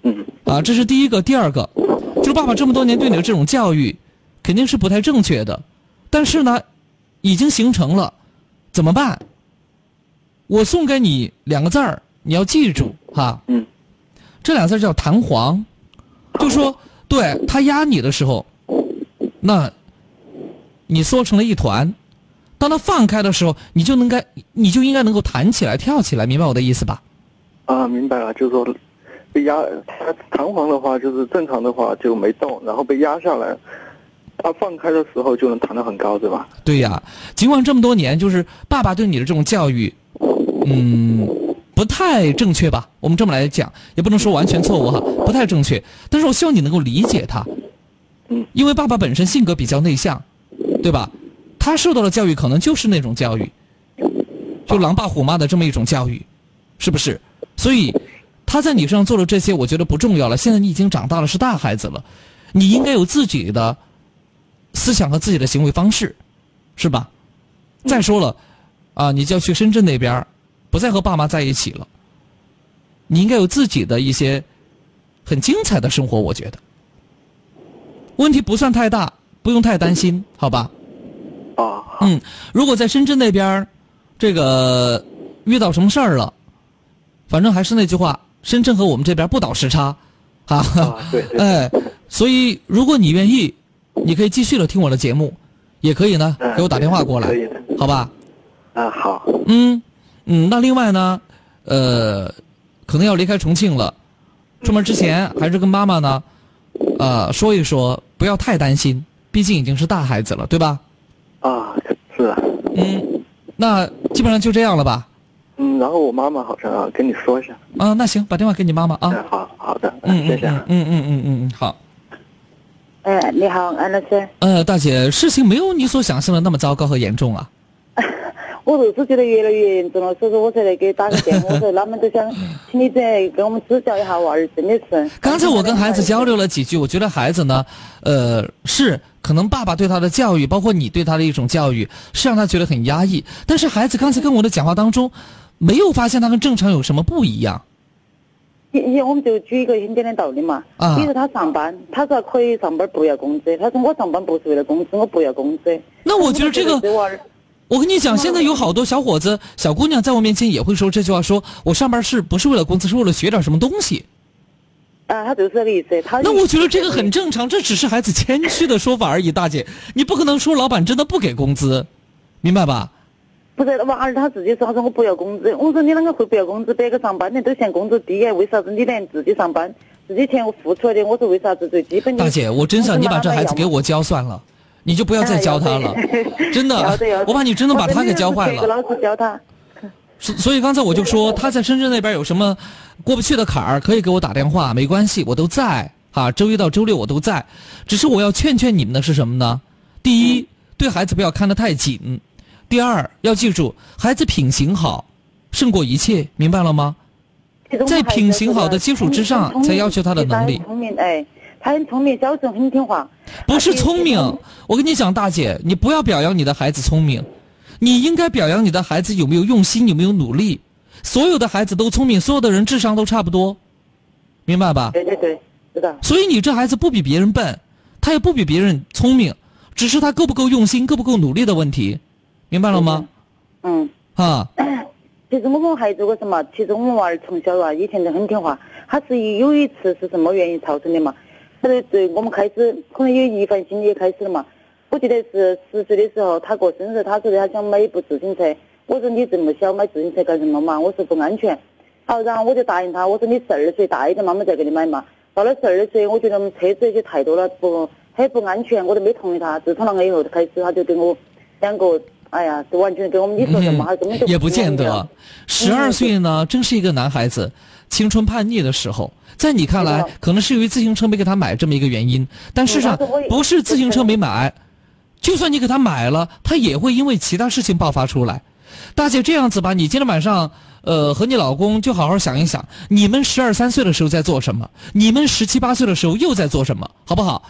嗯。啊，这是第一个，第二个，就是爸爸这么多年对你的这种教育，肯定是不太正确的。但是呢，已经形成了，怎么办？我送给你两个字儿，你要记住哈。嗯。这俩字叫弹簧，就说对他压你的时候，那，你缩成了一团，当他放开的时候，你就能该，你就应该能够弹起来、跳起来，明白我的意思吧？啊，明白了，就是说被压，它弹簧的话就是正常的话就没动，然后被压下来，它放开的时候就能弹得很高，对吧？对呀，尽管这么多年，就是爸爸对你的这种教育。嗯，不太正确吧？我们这么来讲，也不能说完全错误哈，不太正确。但是我希望你能够理解他，嗯，因为爸爸本身性格比较内向，对吧？他受到的教育可能就是那种教育，就狼爸虎妈的这么一种教育，是不是？所以他在你身上做的这些，我觉得不重要了。现在你已经长大了，是大孩子了，你应该有自己的思想和自己的行为方式，是吧？再说了。啊，你就要去深圳那边，不再和爸妈在一起了。你应该有自己的一些很精彩的生活，我觉得问题不算太大，不用太担心，好吧？啊，嗯，如果在深圳那边，这个遇到什么事儿了，反正还是那句话，深圳和我们这边不倒时差，啊，对，哎，所以如果你愿意，你可以继续的听我的节目，也可以呢，给我打电话过来，好吧？啊好，嗯，嗯，那另外呢，呃，可能要离开重庆了，出门之前还是跟妈妈呢，呃，说一说，不要太担心，毕竟已经是大孩子了，对吧？啊，是啊。嗯，那基本上就这样了吧？嗯，然后我妈妈好像跟你说一下。啊，那行，把电话给你妈妈啊。好好的，嗯，谢谢。嗯嗯嗯嗯嗯，好。哎，你好，安老师。呃，大姐，事情没有你所想象的那么糟糕和严重啊。我就是觉得越来越严重了，所以说我才来给打个电话。我说他们都想请你再给我们指教一下娃儿，真的是。刚才我跟孩子交流了几句，我觉得孩子呢，呃，是可能爸爸对他的教育，包括你对他的一种教育，是让他觉得很压抑。但是孩子刚才跟我的讲话当中，没有发现他跟正常有什么不一样。你你我们就举一个很简单的道理嘛，啊比如他上班，他说可以上班不要工资，他说我上班不是为了工资，我不要工资。那我觉得这个。我跟你讲，现在有好多小伙子、小姑娘在我面前也会说这句话：说我上班是不是为了工资，是为了学点什么东西？啊，他就是这个意思。他那我觉得这个很正常，这只是孩子谦虚的说法而已。大姐，你不可能说老板真的不给工资，明白吧？不是娃儿他自己说，他说我不要工资。我说你啷个会不要工资？别个上班的都嫌工资低为啥子你连自己上班、自己钱我付出来的？我说为啥子最基本的？大姐，我真想你把这孩子给我教算了。你就不要再教他了，真的，我怕你真的把他给教坏了。老师教他。所所以刚才我就说他在深圳那边有什么过不去的坎儿，可以给我打电话，没关系，我都在啊，周一到周六我都在。只是我要劝劝你们的是什么呢？第一，对孩子不要看得太紧；第二，要记住孩子品行好胜过一切，明白了吗？在品行好的基础之上，才要求他的能力。他很聪明，小时候很听话。不是聪明，我跟你讲，大姐，你不要表扬你的孩子聪明，你应该表扬你的孩子有没有用心，有没有努力。所有的孩子都聪明，所有的人智商都差不多，明白吧？对对对，知道。所以你这孩子不比别人笨，他也不比别人聪明，只是他够不够用心，够不够努力的问题，明白了吗？嗯。啊。其实我们孩子为什么？其实我们娃儿从小啊，以前都很听话。他是有一次是什么原因造成的嘛？他的对我们开始可能有一番心也开始了嘛。我记得是十岁的时候，他过生日，他说的他想买一部自行车。我说你这么小买自行车干什么嘛？我说不安全。好，然后我就答应他，我说你十二岁大一点，妈妈再给你买嘛。到了十二岁，我觉得我们车子有些太多了，不很不安全，我都没同意他。自从那个以后开始，他就跟我两个。哎呀，就完全跟我们你说什么，还根本就也不见得。十二岁呢，真是一个男孩子青春叛逆的时候，在你看来，可能是由于自行车没给他买这么一个原因，但事实上不是自行车没买，就算你给他买了，他也会因为其他事情爆发出来。大姐，这样子吧，你今天晚上。呃，和你老公就好好想一想，你们十二三岁的时候在做什么？你们十七八岁的时候又在做什么？好不好？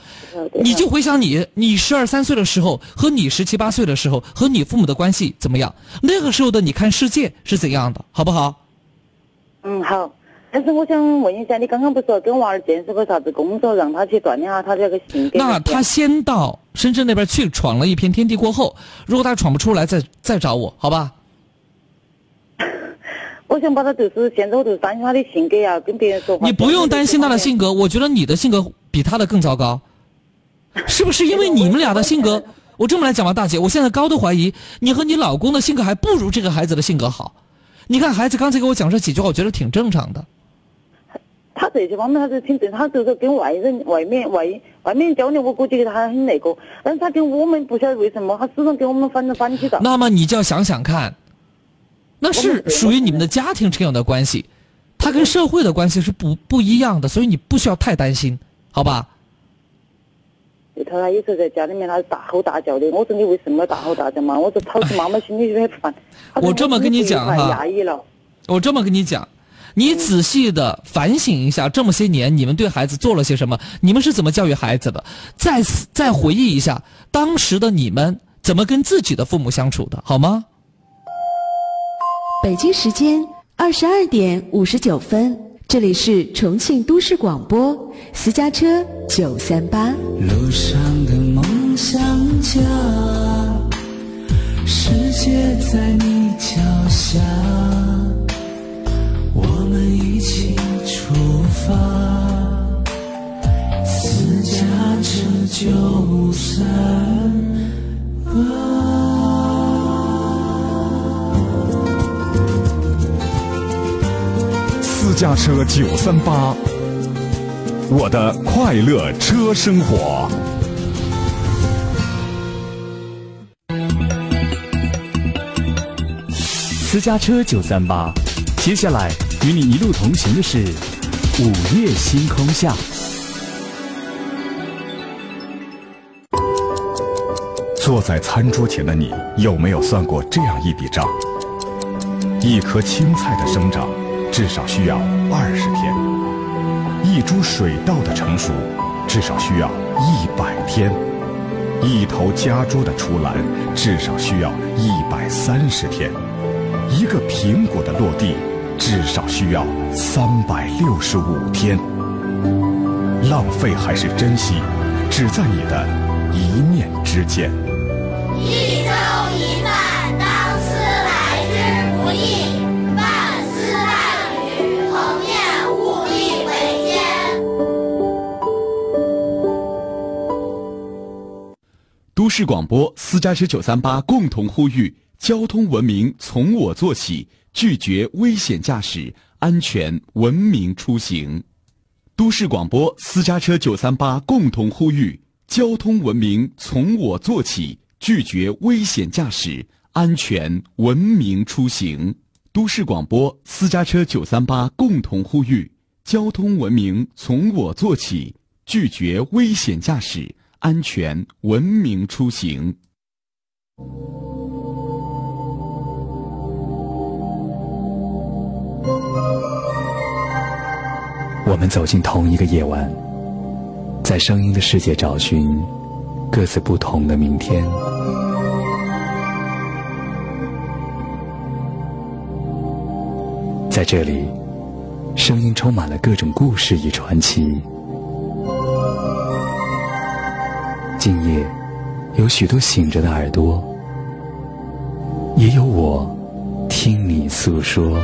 你就回想你，你十二三岁的时候和你十七八岁的时候和你父母的关系怎么样？那个时候的你看世界是怎样的？好不好？嗯，好。但是我想问一下，你刚刚不是说跟娃儿建设个啥子工作，让他去锻炼下他这个性格？那他先到深圳那边去闯了一片天地过后，如果他闯不出来，再再找我，好吧？我想把他就是现在我就是担心他的性格呀，跟别人说话。你不用担心他的性格，我觉得你的性格比他的更糟糕，是不是？因为你们俩的性格，我这么来讲吧，大姐，我现在高度怀疑你和你老公的性格还不如这个孩子的性格好。你看孩子刚才给我讲这几句话，我觉得挺正常的。他这些方面他是挺正，他就是跟外人、外面、外外面交流，我估计他很那个，但是他跟我们不晓得为什么，他始终跟我们反正反起的。那么你就要想想看。那是属于你们的家庭成员的关系，他跟社会的关系是不不一样的，所以你不需要太担心，好吧？他他有时候在家里面他大吼大叫的，我说你为什么大吼大叫嘛？我说吵起妈妈心里有点烦。我这么跟你讲哈，我这么跟你讲，你仔细的反省一下，这么些年你们对孩子做了些什么？你们是怎么教育孩子的？再再回忆一下当时的你们怎么跟自己的父母相处的，好吗？北京时间二十二点五十九分，这里是重庆都市广播私家车九三八。路上的梦想家，世界在你脚下，车九三八。私家车九三八，我的快乐车生活。私家车九三八，接下来与你一路同行的是午夜星空下。坐在餐桌前的你，有没有算过这样一笔账？一颗青菜的生长。至少需要二十天，一株水稻的成熟至少需要一百天，一头家猪的出栏至少需要一百三十天，一个苹果的落地至少需要三百六十五天。浪费还是珍惜，只在你的一念之间。市广播私家车九三八共同呼吁：交通文明从我做起，拒绝危险驾驶，安全文明出行。都市广播私家车九三八共同呼吁：交通文明从我做起，拒绝危险驾驶，安全文明出行。都市广播私家车九三八共同呼吁：交通文明从我做起，拒绝危险驾驶，安全文明出行。我们走进同一个夜晚，在声音的世界找寻各自不同的明天。在这里，声音充满了各种故事与传奇。今夜，有许多醒着的耳朵，也有我听你诉说。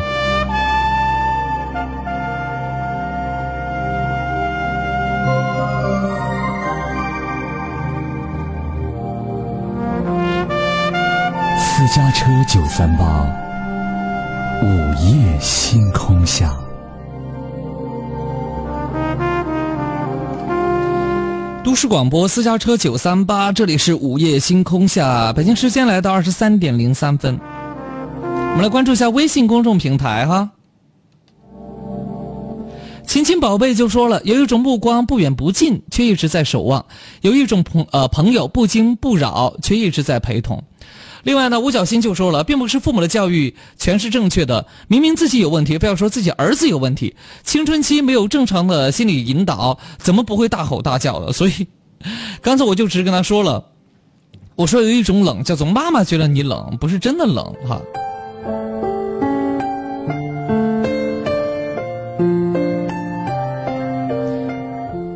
私家车九三八，午夜星空下。都市广播私家车九三八，这里是午夜星空下，北京时间来到二十三点零三分。我们来关注一下微信公众平台哈。亲亲宝贝就说了，有一种目光不远不近，却一直在守望；有一种朋呃朋友不惊不扰，却一直在陪同。另外呢，吴小新就说了，并不是父母的教育全是正确的，明明自己有问题，非要说自己儿子有问题。青春期没有正常的心理引导，怎么不会大吼大叫的？所以，刚才我就直跟他说了，我说有一种冷叫做妈妈觉得你冷，不是真的冷哈。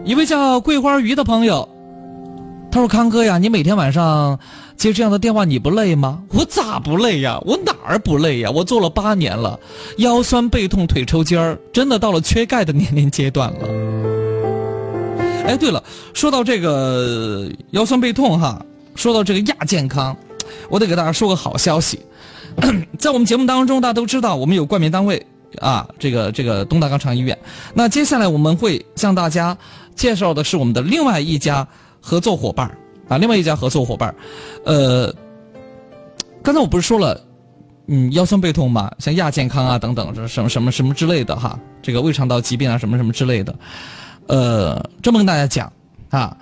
一位叫桂花鱼的朋友，他说：“康哥呀，你每天晚上。”接这样的电话你不累吗？我咋不累呀？我哪儿不累呀？我做了八年了，腰酸背痛腿抽筋儿，真的到了缺钙的年龄阶段了。哎，对了，说到这个腰酸背痛哈，说到这个亚健康，我得给大家说个好消息，在我们节目当中，大家都知道我们有冠名单位啊，这个这个东大肛肠医院。那接下来我们会向大家介绍的是我们的另外一家合作伙伴。啊，另外一家合作伙伴，呃，刚才我不是说了，嗯，腰酸背痛嘛，像亚健康啊等等，这什么什么什么之类的哈，这个胃肠道疾病啊什么什么之类的，呃，这么跟大家讲啊，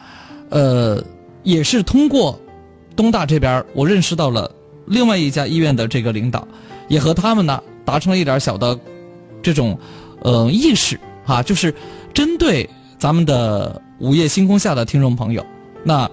呃，也是通过东大这边，我认识到了另外一家医院的这个领导，也和他们呢达成了一点小的这种呃意识哈，就是针对咱们的午夜星空下的听众朋友，那。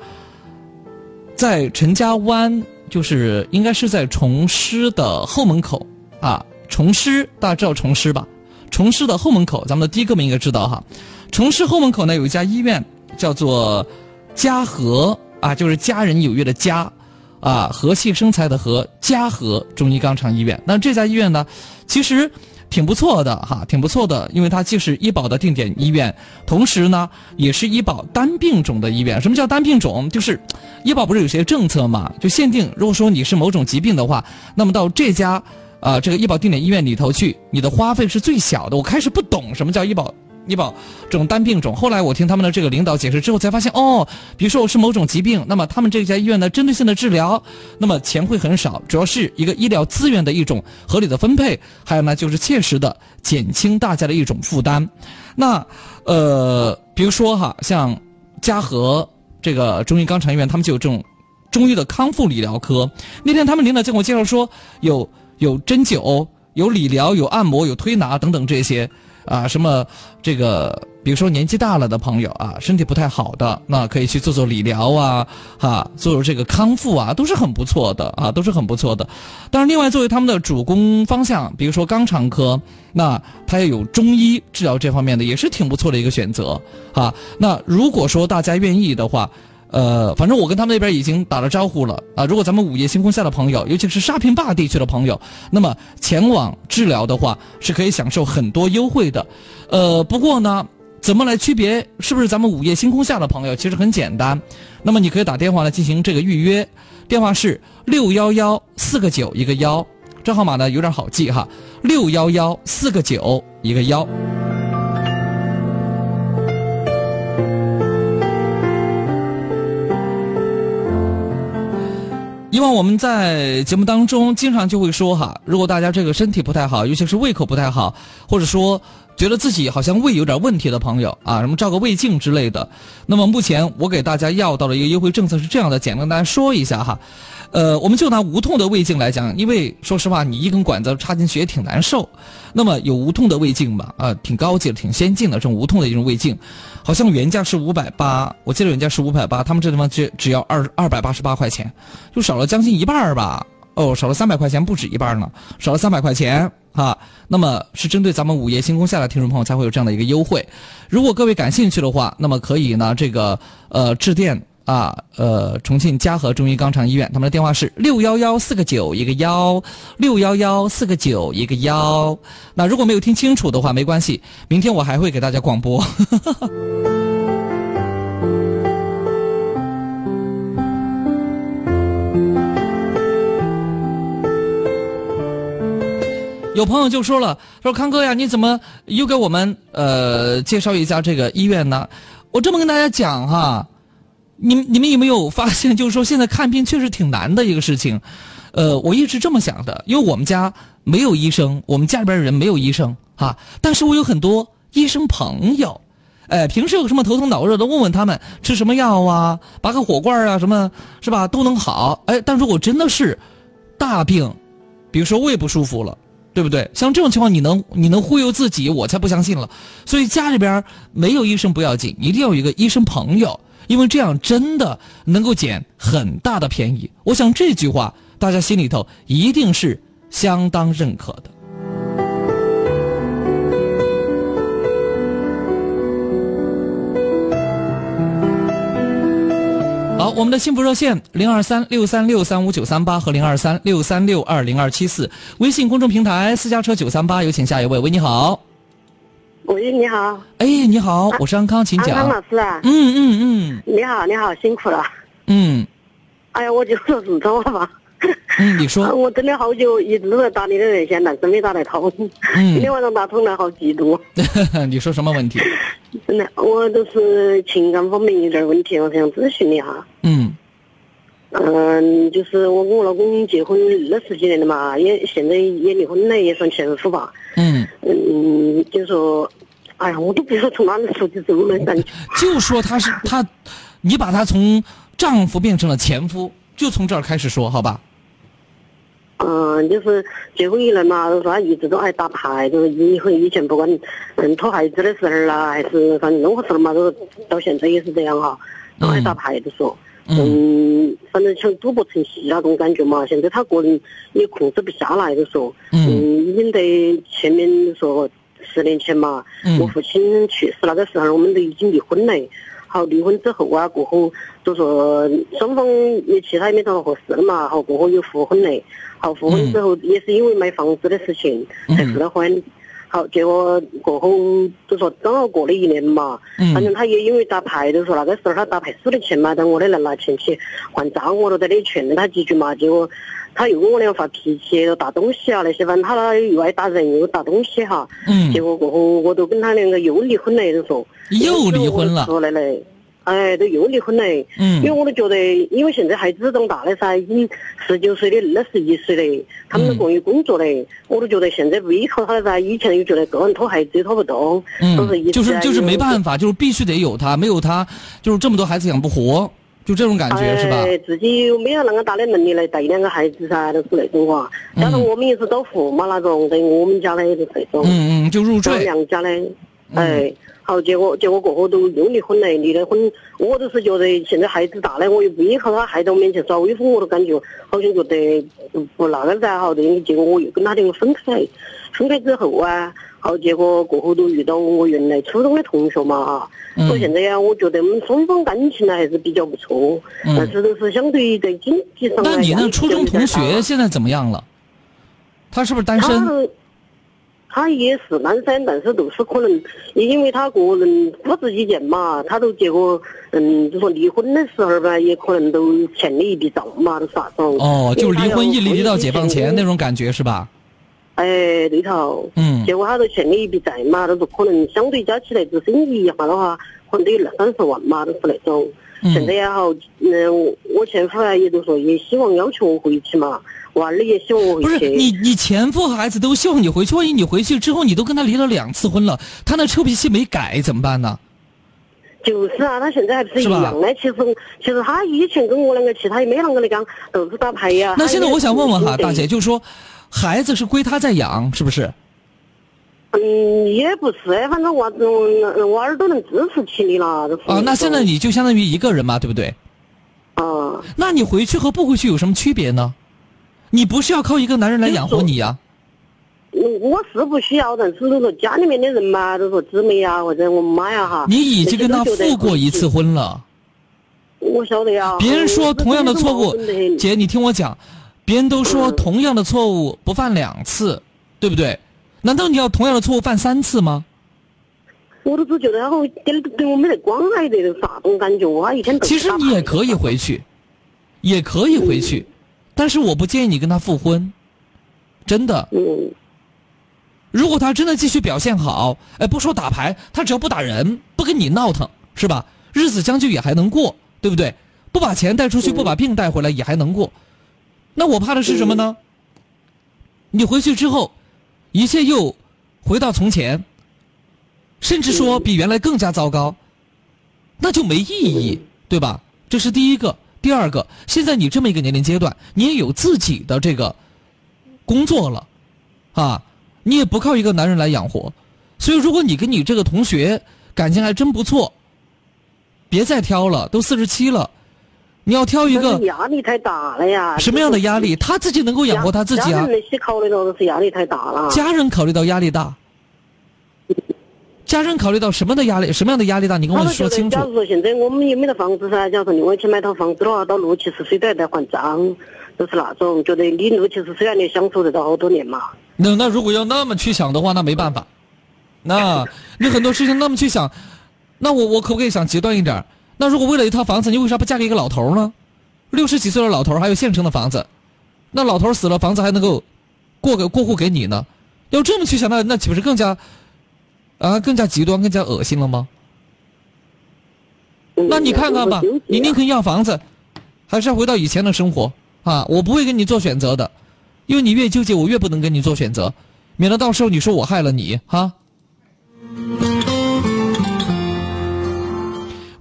在陈家湾，就是应该是在崇师的后门口啊。崇师大家知道崇师吧？崇师的后门口，咱们的的哥们应该知道哈。崇师后门口呢有一家医院，叫做嘉和啊，就是家人有约的家啊，和气生财的和嘉和中医肛肠医院。那这家医院呢，其实。挺不错的哈，挺不错的，因为它既是医保的定点医院，同时呢也是医保单病种的医院。什么叫单病种？就是医保不是有些政策嘛，就限定，如果说你是某种疾病的话，那么到这家啊这个医保定点医院里头去，你的花费是最小的。我开始不懂什么叫医保。医保这种单病种，后来我听他们的这个领导解释之后，才发现哦，比如说我是某种疾病，那么他们这家医院的针对性的治疗，那么钱会很少，主要是一个医疗资源的一种合理的分配，还有呢就是切实的减轻大家的一种负担。那呃，比如说哈，像嘉禾这个中医肛肠医院，他们就有这种中医的康复理疗科。那天他们领导就跟我介绍说，有有针灸、有理疗、有按摩、有推拿等等这些。啊，什么这个，比如说年纪大了的朋友啊，身体不太好的，那可以去做做理疗啊，哈，做做这个康复啊，都是很不错的啊，都是很不错的。当然，另外作为他们的主攻方向，比如说肛肠科，那它也有中医治疗这方面的，也是挺不错的一个选择啊。那如果说大家愿意的话。呃，反正我跟他们那边已经打了招呼了啊。如果咱们午夜星空下的朋友，尤其是沙坪坝地区的朋友，那么前往治疗的话，是可以享受很多优惠的。呃，不过呢，怎么来区别是不是咱们午夜星空下的朋友？其实很简单，那么你可以打电话来进行这个预约，电话是六幺幺四个九一个幺，这号码呢有点好记哈，六幺幺四个九一个幺。以往我们在节目当中经常就会说哈，如果大家这个身体不太好，尤其是胃口不太好，或者说觉得自己好像胃有点问题的朋友啊，什么照个胃镜之类的，那么目前我给大家要到了一个优惠政策是这样的，简单跟大家说一下哈。呃，我们就拿无痛的胃镜来讲，因为说实话，你一根管子插进去也挺难受。那么有无痛的胃镜吧，啊，挺高级的，挺先进的这种无痛的一种胃镜，好像原价是五百八，我记得原价是五百八，他们这地方只只要二二百八十八块钱，就少了将近一半儿吧。哦，少了三百块钱，不止一半呢，少了三百块钱啊。那么是针对咱们午夜星空下的听众朋友才会有这样的一个优惠。如果各位感兴趣的话，那么可以呢，这个呃致电。啊，呃，重庆嘉禾中医肛肠医院，他们的电话是六幺幺四个九一个幺，六幺幺四个九一个幺。那如果没有听清楚的话，没关系，明天我还会给大家广播。有朋友就说了，说康哥呀，你怎么又给我们呃介绍一家这个医院呢？我这么跟大家讲哈。你你们有没有发现，就是说现在看病确实挺难的一个事情，呃，我一直这么想的，因为我们家没有医生，我们家里边人没有医生哈，但是我有很多医生朋友，哎，平时有什么头疼脑热的，问问他们吃什么药啊，拔个火罐啊，什么是吧，都能好，哎，但如果真的是大病，比如说胃不舒服了，对不对？像这种情况，你能你能忽悠自己，我才不相信了。所以家里边没有医生不要紧，一定要有一个医生朋友。因为这样真的能够捡很大的便宜，我想这句话大家心里头一定是相当认可的。好，我们的幸福热线零二三六三六三五九三八和零二三六三六二零二七四，微信公众平台私家车九三八，有请下一位。喂，你好。喂，你好。哎，你好，我是安康，请讲。安康老师啊。嗯嗯嗯。你好，你好，辛苦了。嗯。哎呀，我就说普通话吧。嗯，你说。我真的好久，一直在打你的热线，但是没打得通。嗯。今天晚上打通了，好嫉妒。你说什么问题？真的，我都是情感方面有点问题，我想咨询你哈。嗯。嗯，就是我跟我老公结婚二十几年了嘛，也现在也离婚了，也算前夫吧。嗯。嗯，就说，哎呀，我都不知道从哪里说起这个感觉。就说他是他，你把他从丈夫变成了前夫，就从这儿开始说，好吧？嗯，就是结婚以来嘛，就说他一直都爱打牌，就是以后以前不管嗯拖孩子的时候啦，还是反正任何事儿嘛，都到现在也是这样哈，都爱打牌的说。嗯，反正像赌博成性那种感觉嘛。现在他个人也控制不下来的说，嗯，已经得前面说十年前嘛，我父亲去世那个时候，我们都已经离婚了。好，离婚之后啊，过后就说双方也其他也没找到合适的嘛。好，过后又复婚了。好，复婚之后也是因为买房子的事情才复的婚。好，结果过后就说刚好过了一年嘛，反正他也因为打牌，就说那个时候他打牌输的钱嘛，在我的来拿钱去还账，我都在那劝了他几句嘛，结果他又跟我俩发脾气，又打东西啊那些，反正他那又爱打人又打东西哈，结果过后我都跟他两个又离婚了，就说又离婚了，说来嘞。哎，都又离婚了。嗯，因为我都觉得，因为现在孩子长大了噻，已经十九岁的、二十一岁了，他们都各有工作了，我都觉得现在不依靠他了噻。以前又觉得个人拖孩子也拖不动，都是一就是就是没办法，就是必须得有他，没有他就是这么多孩子养不活，就这种感觉是吧？自己又没有那么大的能力来带两个孩子噻，都是那种话。加上我们也是找父母那种，在我们家呢也是这种。嗯嗯，就入赘。娘家呢，哎。好，结果结果过后都又离婚了，离了婚，我都是觉得现在孩子大了，我又不依靠他，还在我面前耍威风，我都感觉好像觉得不那个噻，好，的，结果我又跟他两个分开，分开之后啊，好，结果过后都遇到我原来初中的同学嘛，哈，所以现在呀，我觉得我们双方感情呢还是比较不错，但是都是相对于在经济上。那你那初中同学现在怎么样了？他是不是单身？他也是单身，但是都是可能，也因为他个人固执己见嘛，他都结果，嗯，就说离婚的时候吧，也可能都欠了一笔账嘛，都是那种。哦，就离婚一离到解放前那种感觉是吧？哎，对头。嗯。结果他都欠了一笔债嘛，都是可能相对加起来做生意一下的话，可能得有二三十万嘛，都是那种。现在也好，嗯，我前夫啊也都说也希望要求我回去嘛，娃儿也希望我回去。不是你，你前夫和孩子都希望你回去，万一你回去之后，你都跟他离了两次婚了，他那臭脾气没改怎么办呢？就是啊，他现在还不是一样的。其实，其实他以前跟我两个其，他也没啷个的讲，都是打牌呀。那现在我想问问哈，大姐，就是说，孩子是归他在养，是不是？嗯，也不是，反正娃子嗯娃儿都能支持起你了，都是啊，那现在你就相当于一个人嘛，对不对？啊，那你回去和不回去有什么区别呢？你不是要靠一个男人来养活你呀、嗯我是不需要，但是就说家里面的人嘛，都说姊妹呀或者我妈呀哈，你已经跟他复过一次婚了。我晓得呀。别人说同样的错误姐，你听我讲，别人都说同样的错误不犯两次，对不对？难道你要同样的错误犯三次吗？我都只觉得他好跟跟我没得关爱的，有啥种感觉？我以前都其实你也可以回去，也可以回去，但是我不建议你跟他复婚，真的。嗯。如果他真的继续表现好，哎，不说打牌，他只要不打人，不跟你闹腾，是吧？日子将就也还能过，对不对？不把钱带出去，不把病带回来，也还能过。那我怕的是什么呢？你回去之后，一切又回到从前，甚至说比原来更加糟糕，那就没意义，对吧？这是第一个。第二个，现在你这么一个年龄阶段，你也有自己的这个工作了，啊，你也不靠一个男人来养活，所以如果你跟你这个同学感情还真不错，别再挑了，都四十七了，你要挑一个压力太大了呀。什么样的压力？他自己能够养活他自己啊家人。那些考虑到都是压力太大了。家人考虑到压力大，家人考虑到什么的压力？什么样的压力大？你跟我说清楚。假如说现在我们也没得房子噻，假如说另外去买套房子的话，到六七十岁都还在还账，就是那种觉得你六七十岁还能相处得到好多年嘛。那那如果要那么去想的话，那没办法。那你很多事情那么去想，那我我可不可以想极端一点儿？那如果为了一套房子，你为啥不嫁给一个老头呢？六十几岁的老头还有现成的房子，那老头死了，房子还能够过给过户给你呢？要这么去想，那那岂不是更加啊更加极端、更加恶心了吗？那你看看吧，你宁肯要房子，还是要回到以前的生活啊？我不会跟你做选择的，因为你越纠结，我越不能跟你做选择，免得到时候你说我害了你哈。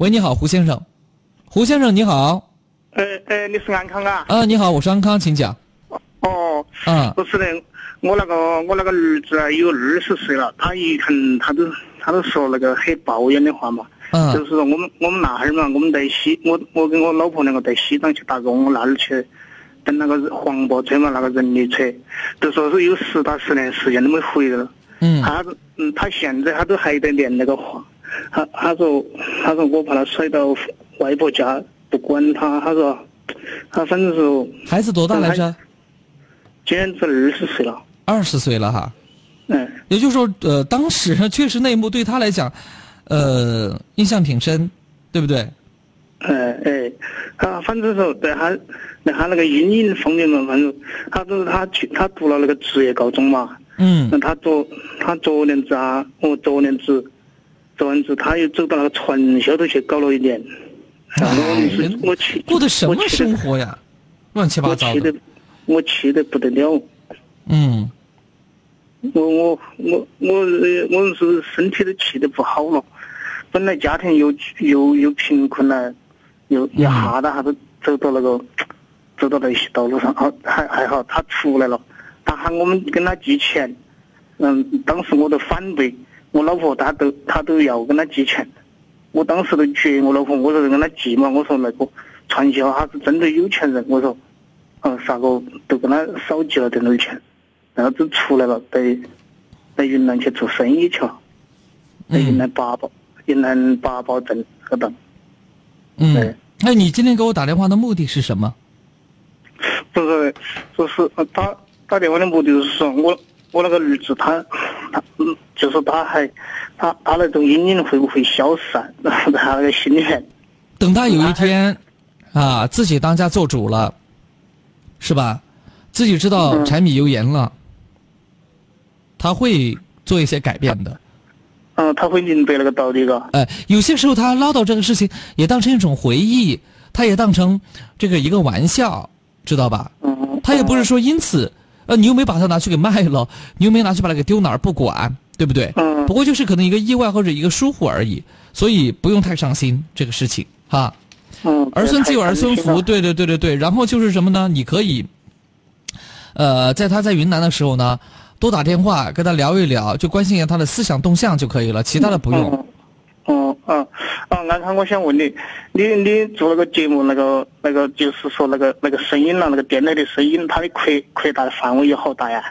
喂，你好，胡先生，胡先生你好，哎哎，你是安康啊？啊，你好，我是安康，请讲。哦，啊，不是的，我那个我那个儿子啊，有二十岁了，他一看他都他都说那个很抱怨的话嘛，嗯就是说我们我们那哈儿嘛，我们在西，我我跟我老婆两个在西藏去打工，我那儿去等那个黄包车嘛，那个人力车，都说是有十大十年时间都没回来了。嗯。他嗯，他现在他都还在念那个话，他他说他说我把他甩到外婆家不管他，他说他反正说孩子多大来着？今年子二十岁了。二十岁了哈。嗯。也就是说，呃，当时确实那一幕对他来讲，呃，印象挺深，对不对？哎哎，他反正说对他，对他那个阴影方面嘛，反正他就是他去他读了那个职业高中嘛，嗯那他昨他昨年子啊，我昨年子，昨年子他又走到那个传销头去搞了一年，然后我是我气过的什么生活呀？乱七八糟的。我气得我气得不得了。嗯我我我我呃我是身体都气得不好了，本来家庭又又又贫困了，又一下子他都走到那个走到那些道路上，好还还好他出来了，他喊我们跟他借钱，嗯，当时我都反对，我老婆她都她都要跟他借钱，我当时都撅我老婆，我说跟他借嘛，我说那个传销他是针对有钱人，我说，嗯，啥个都跟他少借了点点钱。然后就出来了，在在云南去做生意去了，在云南八宝，云南八宝镇那个嗯。那你今天给我打电话的目的是什么？不是，就是呃打打电话的目的就是说我我那个儿子他他嗯，就是他还他他那种阴影会不会消散？他那个心里面，等他有一天，啊，自己当家做主了，是吧？自己知道嗯柴米油盐了，他会做一些改变的。嗯，他会明白那个道理的。哎，有些时候他唠叨这个事情，也当成一种回忆，他也当成这个一个玩笑，知道吧？嗯。他也不是说因此，呃，你又没把它拿去给卖了，你又没拿去把它给丢哪儿不管，对不对？嗯。不过就是可能一个意外或者一个疏忽而已，所以不用太伤心这个事情哈。嗯。儿孙自有儿孙福，对对对对对。然后就是什么呢？你可以，呃，在他在云南的时候呢。多打电话跟他聊一聊，就关心一下他的思想动向就可以了，其他的不用。嗯嗯啊，安康，我想问你，你你做那个节目，那个那个就是说那个那个声音啦，那个电台的声音，它的扩扩大的范围有好大呀？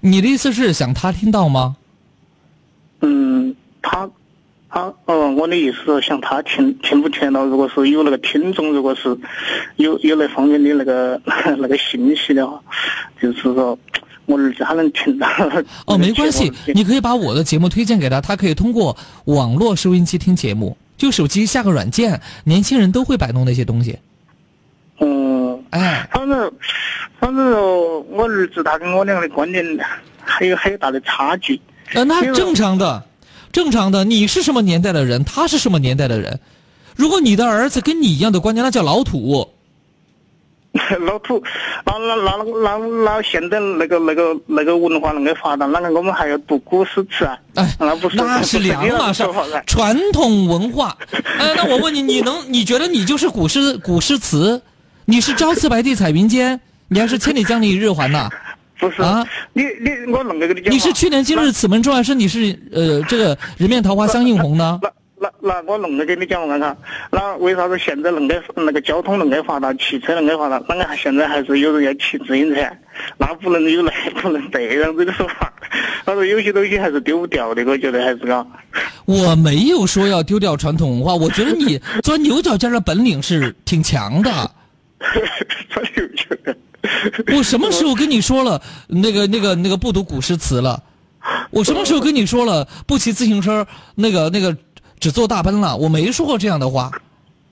你的意思是想他听到吗？嗯，他他哦，我的意思是像他听听不听到？如果是有那个听众，如果是有有那方面的那个 那个信息的话，就是说。我儿子他能听到 哦，没关系，你可以把我的节目推荐给他，他可以通过网络收音机听节目，就手机下个软件，年轻人都会摆弄那些东西。嗯，哎，反正反正我儿子他跟我两个的观念还有很大的差距。呃，那正常的，正常的，你是什么年代的人，他是什么年代的人？如果你的儿子跟你一样的观念，那叫老土。老土，那那那那那现在那个那个那个文化那么发达，那个我们还要读古诗词啊？哎，那不是那是两码事。传统文化，哎，那我问你，你能你觉得你就是古诗古诗词？你是朝辞白帝彩云间，你还是千里江陵一日还呐？不是啊，你你我恁个跟你讲，你是去年今日此门中，还是你是呃 这个人面桃花相映红呢？那那我恁个跟你讲我看看，那为啥子现在恁个那个交通恁个发达，汽车恁个发达，啷个现在还是有人要骑自行车？那不能有那不能这样子的说法。他说有些东西还是丢不掉的，我觉得还是个。我没有说要丢掉传统文化，我觉得你钻牛角尖的本领是挺强的。钻牛角尖。我什么时候跟你说了那个那个那个不读古诗词了？我什么时候跟你说了不骑自行车那个那个？只坐大奔了，我没说过这样的话。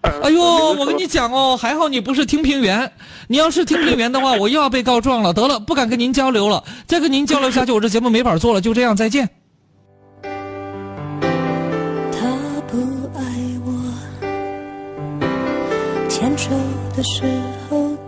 哎呦，我跟你讲哦，还好你不是听评员，你要是听评员的话，我又要被告状了。得了，不敢跟您交流了，再跟您交流下去，我这节目没法做了。就这样，再见。他不爱我，牵手的时候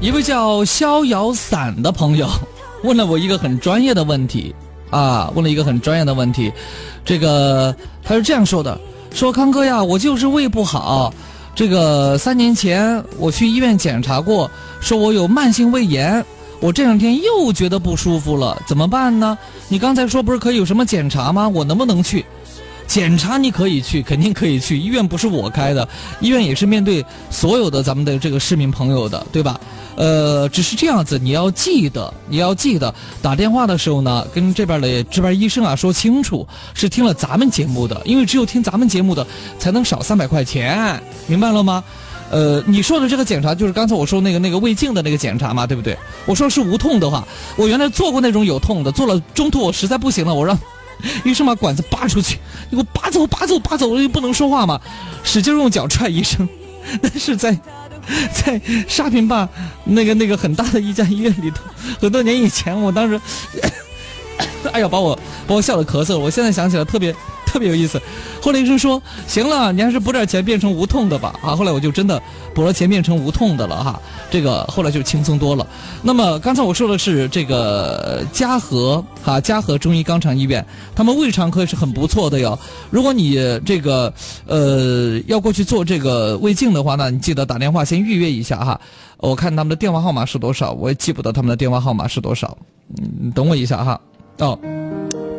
一位叫逍遥散的朋友问了我一个很专业的问题啊，问了一个很专业的问题，这个他是这样说的：说康哥呀，我就是胃不好，这个三年前我去医院检查过，说我有慢性胃炎，我这两天又觉得不舒服了，怎么办呢？你刚才说不是可以有什么检查吗？我能不能去？检查你可以去，肯定可以去。医院不是我开的，医院也是面对所有的咱们的这个市民朋友的，对吧？呃，只是这样子，你要记得，你要记得打电话的时候呢，跟这边的值班医生啊说清楚，是听了咱们节目的，因为只有听咱们节目的才能少三百块钱，明白了吗？呃，你说的这个检查就是刚才我说那个那个胃镜的那个检查嘛，对不对？我说是无痛的话，我原来做过那种有痛的，做了中途我实在不行了，我让医生把管子拔出去，你给我拔走，拔走，拔走，又不能说话嘛，使劲用脚踹医生，但是在 在沙坪坝那个那个很大的一家医院里头，很多年以前，我当时，哎呀，把我把我笑得咳嗽，我现在想起来特别。特别有意思，后来医生说：“行了，你还是补点钱变成无痛的吧。”啊，后来我就真的补了钱变成无痛的了哈。这个后来就轻松多了。那么刚才我说的是这个嘉禾哈嘉禾中医肛肠医院，他们胃肠科是很不错的哟。如果你这个呃要过去做这个胃镜的话呢，你记得打电话先预约一下哈。我看他们的电话号码是多少，我也记不得他们的电话号码是多少。嗯，等我一下哈。哦。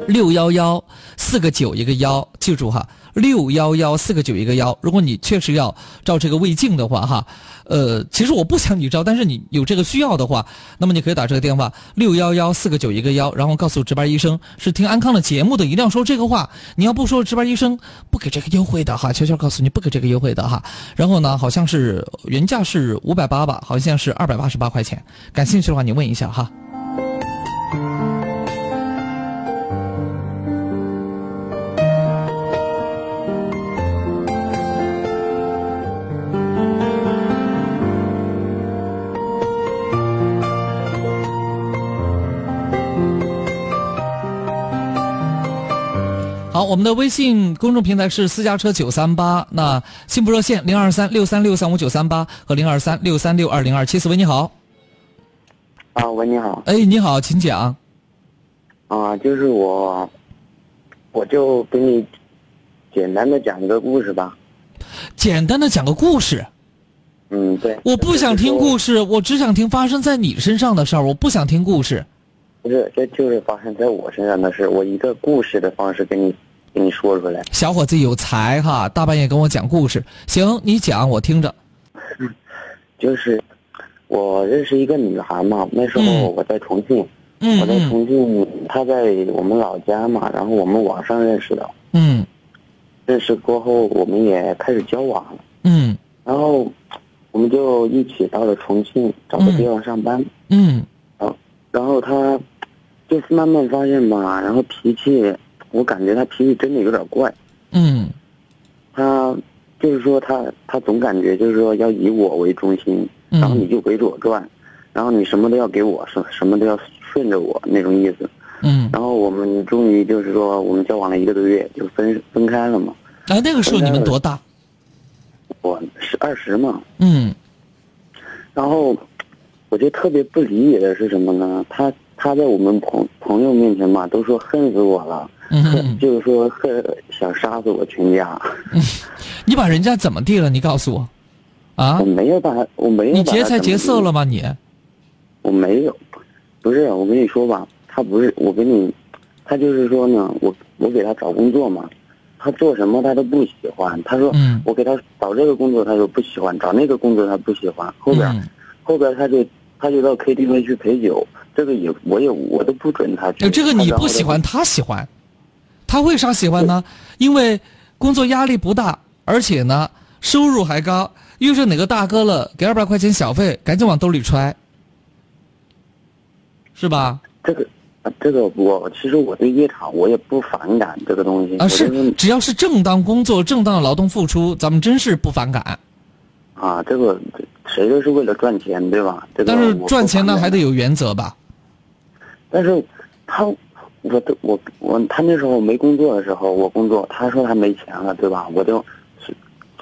六幺幺四个九一个幺，记住哈，六幺幺四个九一个幺。如果你确实要照这个胃镜的话哈，呃，其实我不想你照，但是你有这个需要的话，那么你可以打这个电话六幺幺四个九一个幺，然后告诉值班医生是听安康的节目的，一定要说这个话。你要不说，值班医生不给这个优惠的哈，悄悄告诉你不给这个优惠的哈。然后呢，好像是原价是五百八吧，好像是二百八十八块钱。感兴趣的话，你问一下哈。好，我们的微信公众平台是私家车九三八，那幸福热线零二三六三六三五九三八和零二三六三六二零二七四。喂，你好。啊，喂，你好。哎，你好，请讲。啊，就是我，我就给你简单的讲一个故事吧。简单的讲个故事。嗯，对。我不想听故事，我只想听发生在你身上的事儿。我不想听故事。不是，这就是发生在我身上的事。我一个故事的方式给你。跟你说出来，小伙子有才哈，大半夜跟我讲故事。行，你讲，我听着。就是我认识一个女孩嘛，那时候我在重庆，我在重庆，她在我们老家嘛，然后我们网上认识的。嗯。认识过后，我们也开始交往了。嗯。然后我们就一起到了重庆，找个地方上班。嗯。然后，然后她就是慢慢发现吧，然后脾气。我感觉他脾气真的有点怪，嗯，他就是说他他总感觉就是说要以我为中心，然后你就围着我转，然后你什么都要给我，什什么都要顺着我那种意思，嗯，然后我们终于就是说我们交往了一个多月就分分开了嘛。哎，那个时候你们多大？我是二十嘛。嗯，然后我就特别不理解的是什么呢？他他在我们朋朋友面前嘛，都说恨死我了。嗯，就是说，想杀死我全家。你把人家怎么地了？你告诉我，啊？我没有把，我没有。你劫财劫色了吗？你？我没有，不是。我跟你说吧，他不是。我跟你，他就是说呢，我我给他找工作嘛，他做什么他都不喜欢。他说，我给他找这个工作，他说不喜欢；找那个工作他不喜欢。后边，后边他就他就到 KTV 去陪酒，这个也我也我都不准他去。这个你不喜欢，他喜欢。他为啥喜欢呢？因为工作压力不大，而且呢收入还高。遇上哪个大哥了，给二百块钱小费，赶紧往兜里揣，是吧？这个，这个我其实我对夜场我也不反感这个东西啊。是，只要是正当工作、正当劳动付出，咱们真是不反感。啊，这个谁都是为了赚钱，对吧？但是赚钱呢，还得有原则吧。但是他。我都我我他那时候没工作的时候，我工作，他说他没钱了，对吧？我就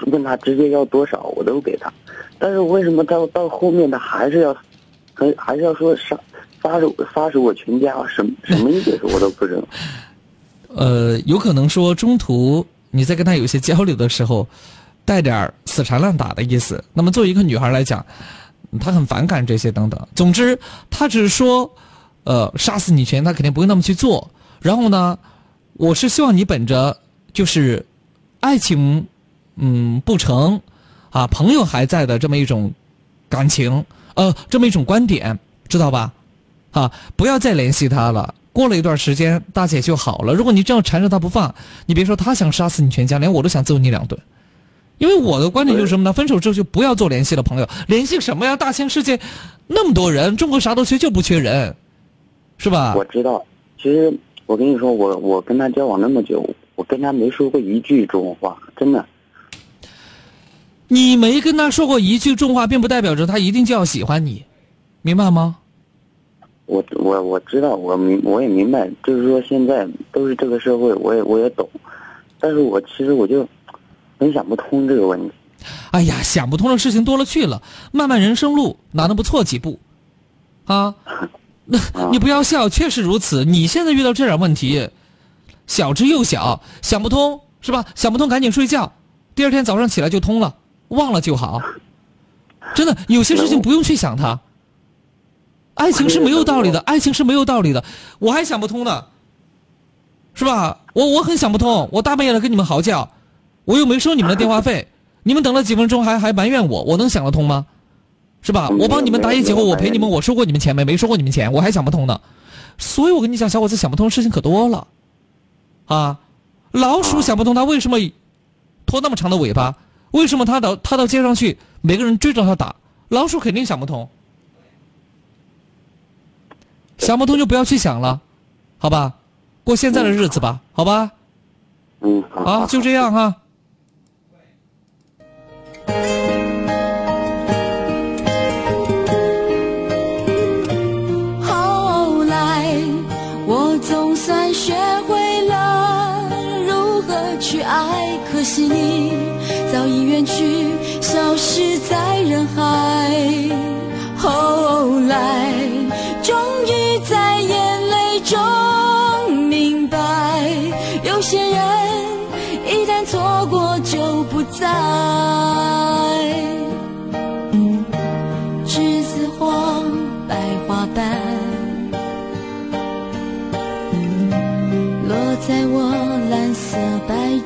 问他直接要多少，我都给他。但是为什么到到后面他还是要，还还是要说杀杀死杀死我全家？什什么意思？我都不知道。呃，有可能说中途你在跟他有些交流的时候，带点死缠烂打的意思。那么作为一个女孩来讲，她很反感这些等等。总之，他只是说。呃，杀死你全，他肯定不会那么去做。然后呢，我是希望你本着就是爱情，嗯，不成啊，朋友还在的这么一种感情，呃，这么一种观点，知道吧？啊，不要再联系他了。过了一段时间，大姐就好了。如果你这样缠着他不放，你别说他想杀死你全家，连我都想揍你两顿。因为我的观点就是什么呢？分手之后就不要做联系了，朋友。联系什么呀？大千世界，那么多人，中国啥都缺，就不缺人，是吧？我知道。其实我跟你说，我我跟他交往那么久，我跟他没说过一句重话，真的。你没跟他说过一句重话，并不代表着他一定就要喜欢你，明白吗？我我我知道，我明我也明白，就是说现在都是这个社会，我也我也懂，但是我其实我就很想不通这个问题。哎呀，想不通的事情多了去了，漫漫人生路哪能不错几步？啊，那你不要笑，确实如此。你现在遇到这点问题，小之又小，想不通是吧？想不通赶紧睡觉，第二天早上起来就通了。忘了就好，真的有些事情不用去想它。爱情是没有道理的，爱情是没有道理的，我还想不通呢，是吧？我我很想不通，我大半夜的跟你们嚎叫，我又没收你们的电话费，你们等了几分钟还还埋怨我，我能想得通吗？是吧？我帮你们答疑解惑，我陪你们，我收过你们钱没？没收过你们钱，我还想不通呢。所以我跟你讲，小伙子想不通的事情可多了，啊，老鼠想不通它为什么拖那么长的尾巴。为什么他到他到街上去，每个人追着他打，老鼠肯定想不通，想不通就不要去想了，好吧，过现在的日子吧，好吧，嗯，好，就这样哈。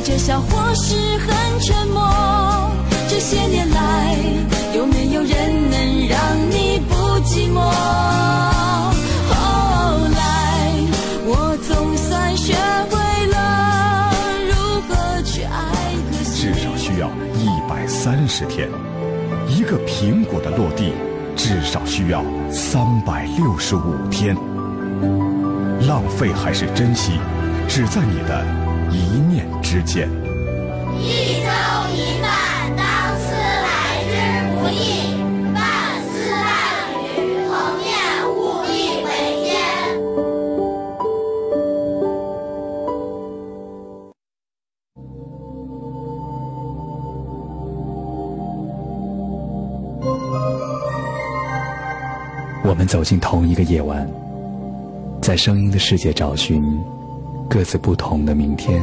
带着笑或是很沉默？这些年来，有没有人能让你不寂寞？后来，我总算学会了如何去爱。至少需要一百三十天。一个苹果的落地，至少需要三百六十五天。浪费还是珍惜，只在你的一念之间。一粥一饭，当思来之不易。半丝半缕恒念物力维艰我们走进同一个夜晚，在声音的世界找寻各自不同的明天。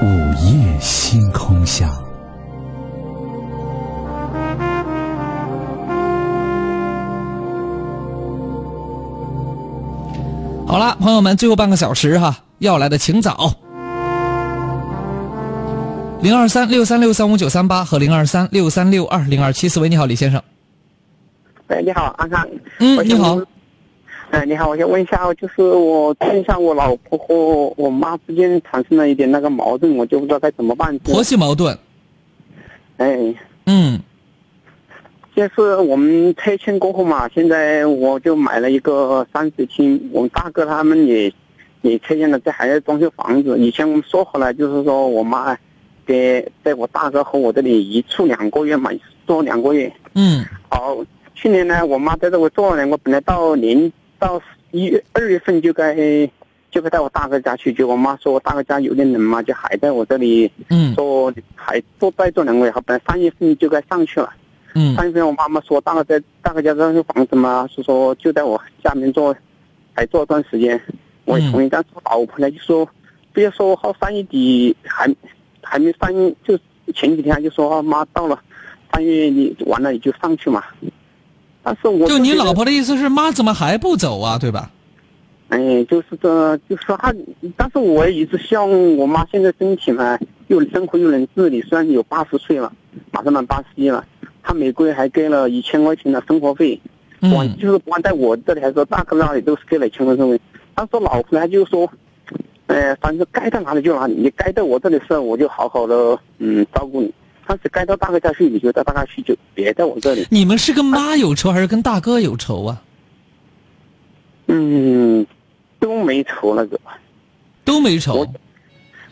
午夜星空下。好了，朋友们，最后半个小时哈，要来的请早。零二三六三六三五九三八和零二三六三六二零二七四。喂，你好，李先生。喂，你好，阿康。嗯，你好。哎，你好，我想问一下，就是我最近我老婆和我妈之间产生了一点那个矛盾，我就不知道该怎么办。婆媳矛盾。哎。嗯。就是我们拆迁过后嘛，现在我就买了一个三室厅，我们大哥他们也也拆迁了，这还在装修房子。以前我们说好了，就是说我妈给在我大哥和我这里一处两个月嘛，做两个月。嗯。好，去年呢，我妈在这我做了两个，本来到年。到一月二月份就该就该到我大哥家去，结果我妈说我大哥家有点冷嘛，就还在我这里，嗯，说还多待做两个月。好，本来三月份就该上去了，嗯，三月份我妈妈说大哥在大哥家装修房子嘛，是说就在我下面做，还做段时间，我也同意。但是老婆呢就说，不要说好三月底还还没三月，就前几天就说妈到了三月你完了你就上去嘛。但是我就你老婆的意思是妈怎么还不走啊？对吧？哎，就是这，就是说她，但是我一直希望我妈现在身体嘛，又生活又能自理，虽然有八十岁了，马上满八十一了，她每个月还给了一千块钱的生活费，嗯，就是不管在我这里还是大哥那里都是给了一千块钱。但是老婆呢，就是说，呃，反正该到哪里就哪里，你该在我这里事，我就好好的嗯照顾你。但是该到大哥家去，你就到大哥去，就别在我这里。你们是跟妈有仇还是跟大哥有仇啊？嗯，都没仇那个。都没仇。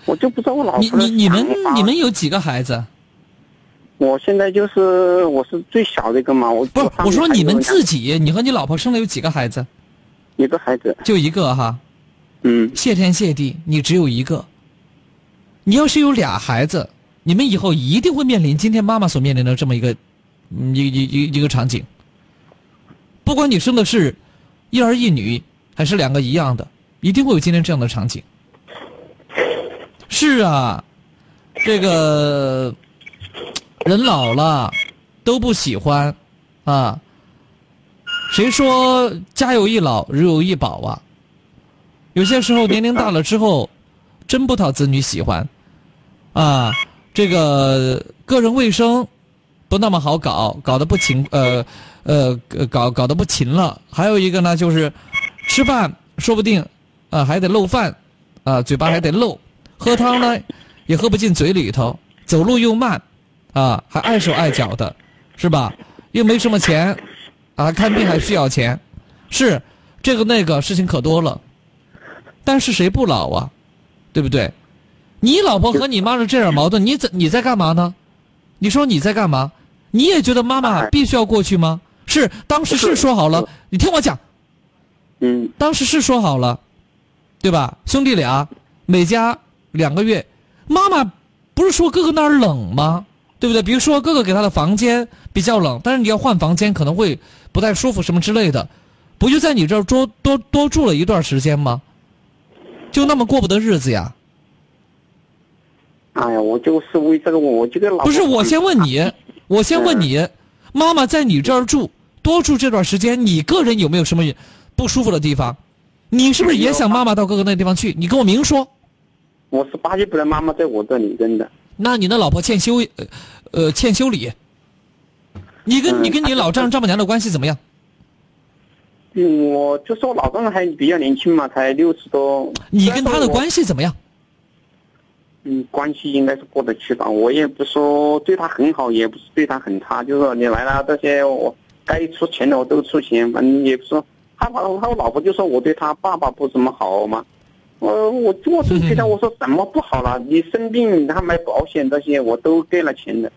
我就不知道我老婆。你你你们你们有几个孩子？我现在就是我是最小的一个嘛，我不是我说你们自己，你和你老婆生了有几个孩子？一个孩子。就一个哈。嗯。谢天谢地，你只有一个。你要是有俩孩子。你们以后一定会面临今天妈妈所面临的这么一个，一一一一个场景。不管你生的是，一儿一女还是两个一样的，一定会有今天这样的场景。是啊，这个人老了都不喜欢啊。谁说家有一老如有一宝啊？有些时候年龄大了之后，真不讨子女喜欢啊。这个个人卫生不那么好搞，搞得不勤，呃，呃，搞搞得不勤了。还有一个呢，就是吃饭说不定啊还得漏饭，啊嘴巴还得漏，喝汤呢也喝不进嘴里头，走路又慢，啊还碍手碍脚的，是吧？又没什么钱，啊看病还需要钱，是这个那个事情可多了。但是谁不老啊？对不对？你老婆和你妈的这点矛盾，你怎你在干嘛呢？你说你在干嘛？你也觉得妈妈必须要过去吗？是当时是说好了，你听我讲。嗯。当时是说好了，对吧？兄弟俩每家两个月，妈妈不是说哥哥那儿冷吗？对不对？比如说哥哥给他的房间比较冷，但是你要换房间可能会不太舒服什么之类的，不就在你这儿多多多住了一段时间吗？就那么过不得日子呀？哎呀，我就是为这个，我这个老不是我先问你，我先问你，妈妈在你这儿住多住这段时间，你个人有没有什么不舒服的地方？你是不是也想妈妈到哥哥那地方去？你跟我明说。我是巴结不得妈妈在我这里，真的。那你那老婆欠修，呃，欠修理。你跟你跟你老丈人丈母娘的关系怎么样？嗯，我就说老丈人还比较年轻嘛，才六十多。你跟他的关系怎么样？嗯，关系应该是过得去吧。我也不说对他很好，也不是对他很差，就是说你来了这些，我该出钱的我都出钱，反正也不说。他他他老婆就说我对他爸爸不怎么好嘛，我我我就觉得我说什么不好了？你生病他买保险这些我都给了钱的，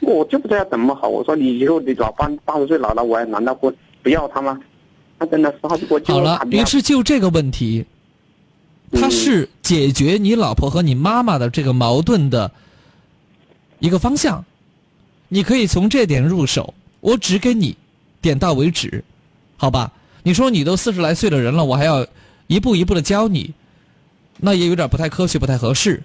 我就不知道怎么好。我说你以后你老八八十岁老了，我还难道不不要他吗？他真的是好我好了，于是就这个问题，他是解决你老婆和你妈妈的这个矛盾的一个方向，你可以从这点入手。我只给你点到为止，好吧？你说你都四十来岁的人了，我还要一步一步的教你，那也有点不太科学，不太合适。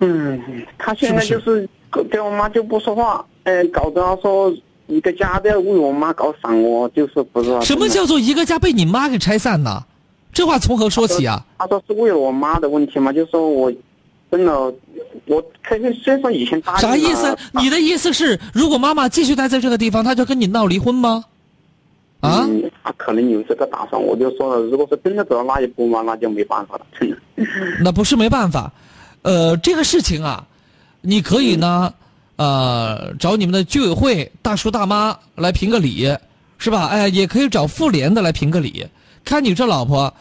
嗯，他现在就是跟我妈就不说话，嗯，搞得说一个家都要为我妈搞散，我就是不知道。什么叫做一个家被你妈给拆散呢？这话从何说起啊？他说是为了我妈的问题嘛，就说我真的。我肯定虽然说以前答应啥意思？你的意思是，如果妈妈继续待在这个地方，他就跟你闹离婚吗？啊？他可能有这个打算。我就说了，如果说真的走到那一步嘛，那就没办法了。那不是没办法，呃，这个事情啊，你可以呢，呃，找你们的居委会大叔大妈来评个理，是吧？哎，也可以找妇联的来评个理，看你这老婆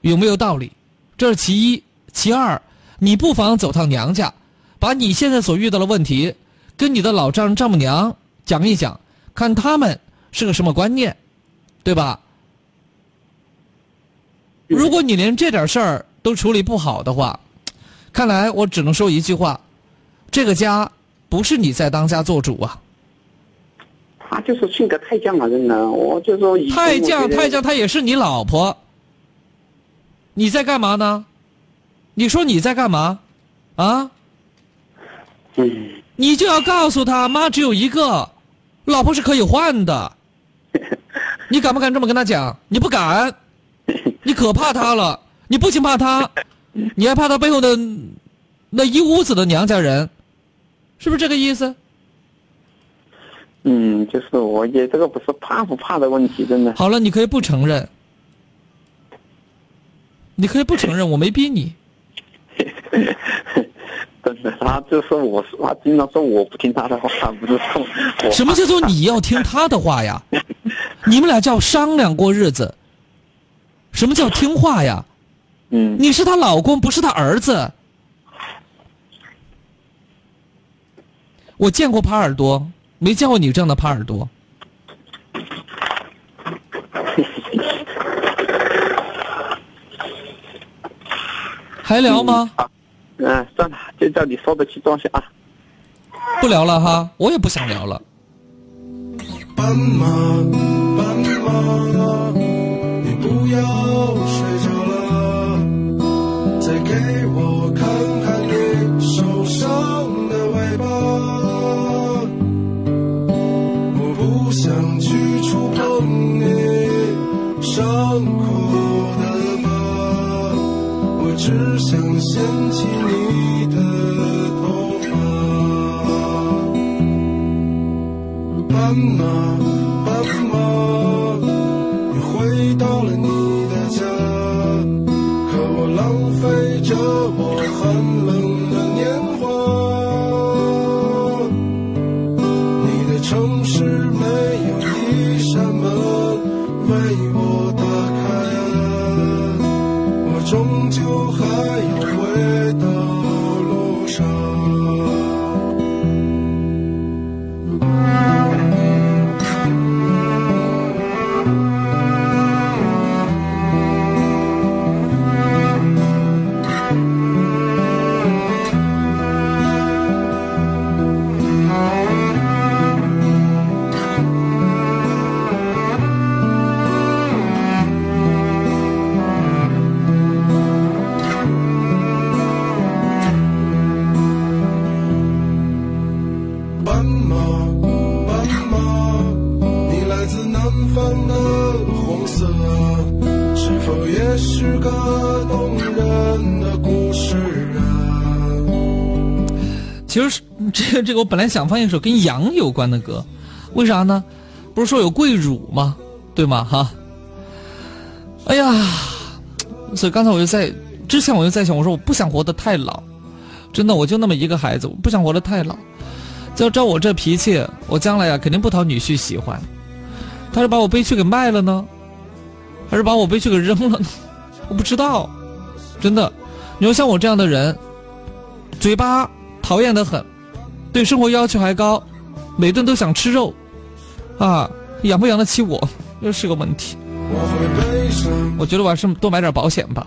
有没有道理。这是其一，其二。你不妨走趟娘家，把你现在所遇到的问题，跟你的老丈人丈母娘讲一讲，看他们是个什么观念，对吧？如果你连这点事儿都处理不好的话，看来我只能说一句话：这个家不是你在当家做主啊。他就是性格太犟了，真的，我就说太犟太犟，他也是你老婆，你在干嘛呢？你说你在干嘛？啊？嗯。你就要告诉他，妈只有一个，老婆是可以换的。你敢不敢这么跟他讲？你不敢，你可怕他了。你不仅怕他，你还怕他背后的那一屋子的娘家人，是不是这个意思？嗯，就是我也这个不是怕不怕的问题，真的。好了，你可以不承认，你可以不承认，我没逼你。真的，他就说我，他经常说我不听他的话，不是说。什么叫做你要听他的话呀？你们俩叫商量过日子。什么叫听话呀？嗯。你是她老公，不是她儿子。我见过耙耳朵，没见过你这样的耙耳朵。还聊吗？嗯，算了，就叫你说的去装下啊。不聊了哈，我也不想聊了。斑马，斑马，你不要睡只想掀起你的头发。斑马，斑马，其实是这 这个，我本来想放一首跟羊有关的歌，为啥呢？不是说有跪乳吗？对吗？哈。哎呀，所以刚才我就在之前我就在想，我说我不想活得太老，真的，我就那么一个孩子，我不想活得太老。就照我这脾气，我将来呀肯定不讨女婿喜欢。他是把我背去给卖了呢，还是把我背去给扔了呢？我不知道。真的。你说像我这样的人，嘴巴讨厌的很，对生活要求还高，每顿都想吃肉，啊，养不养得起我，又是个问题。我觉得我还是多买点保险吧。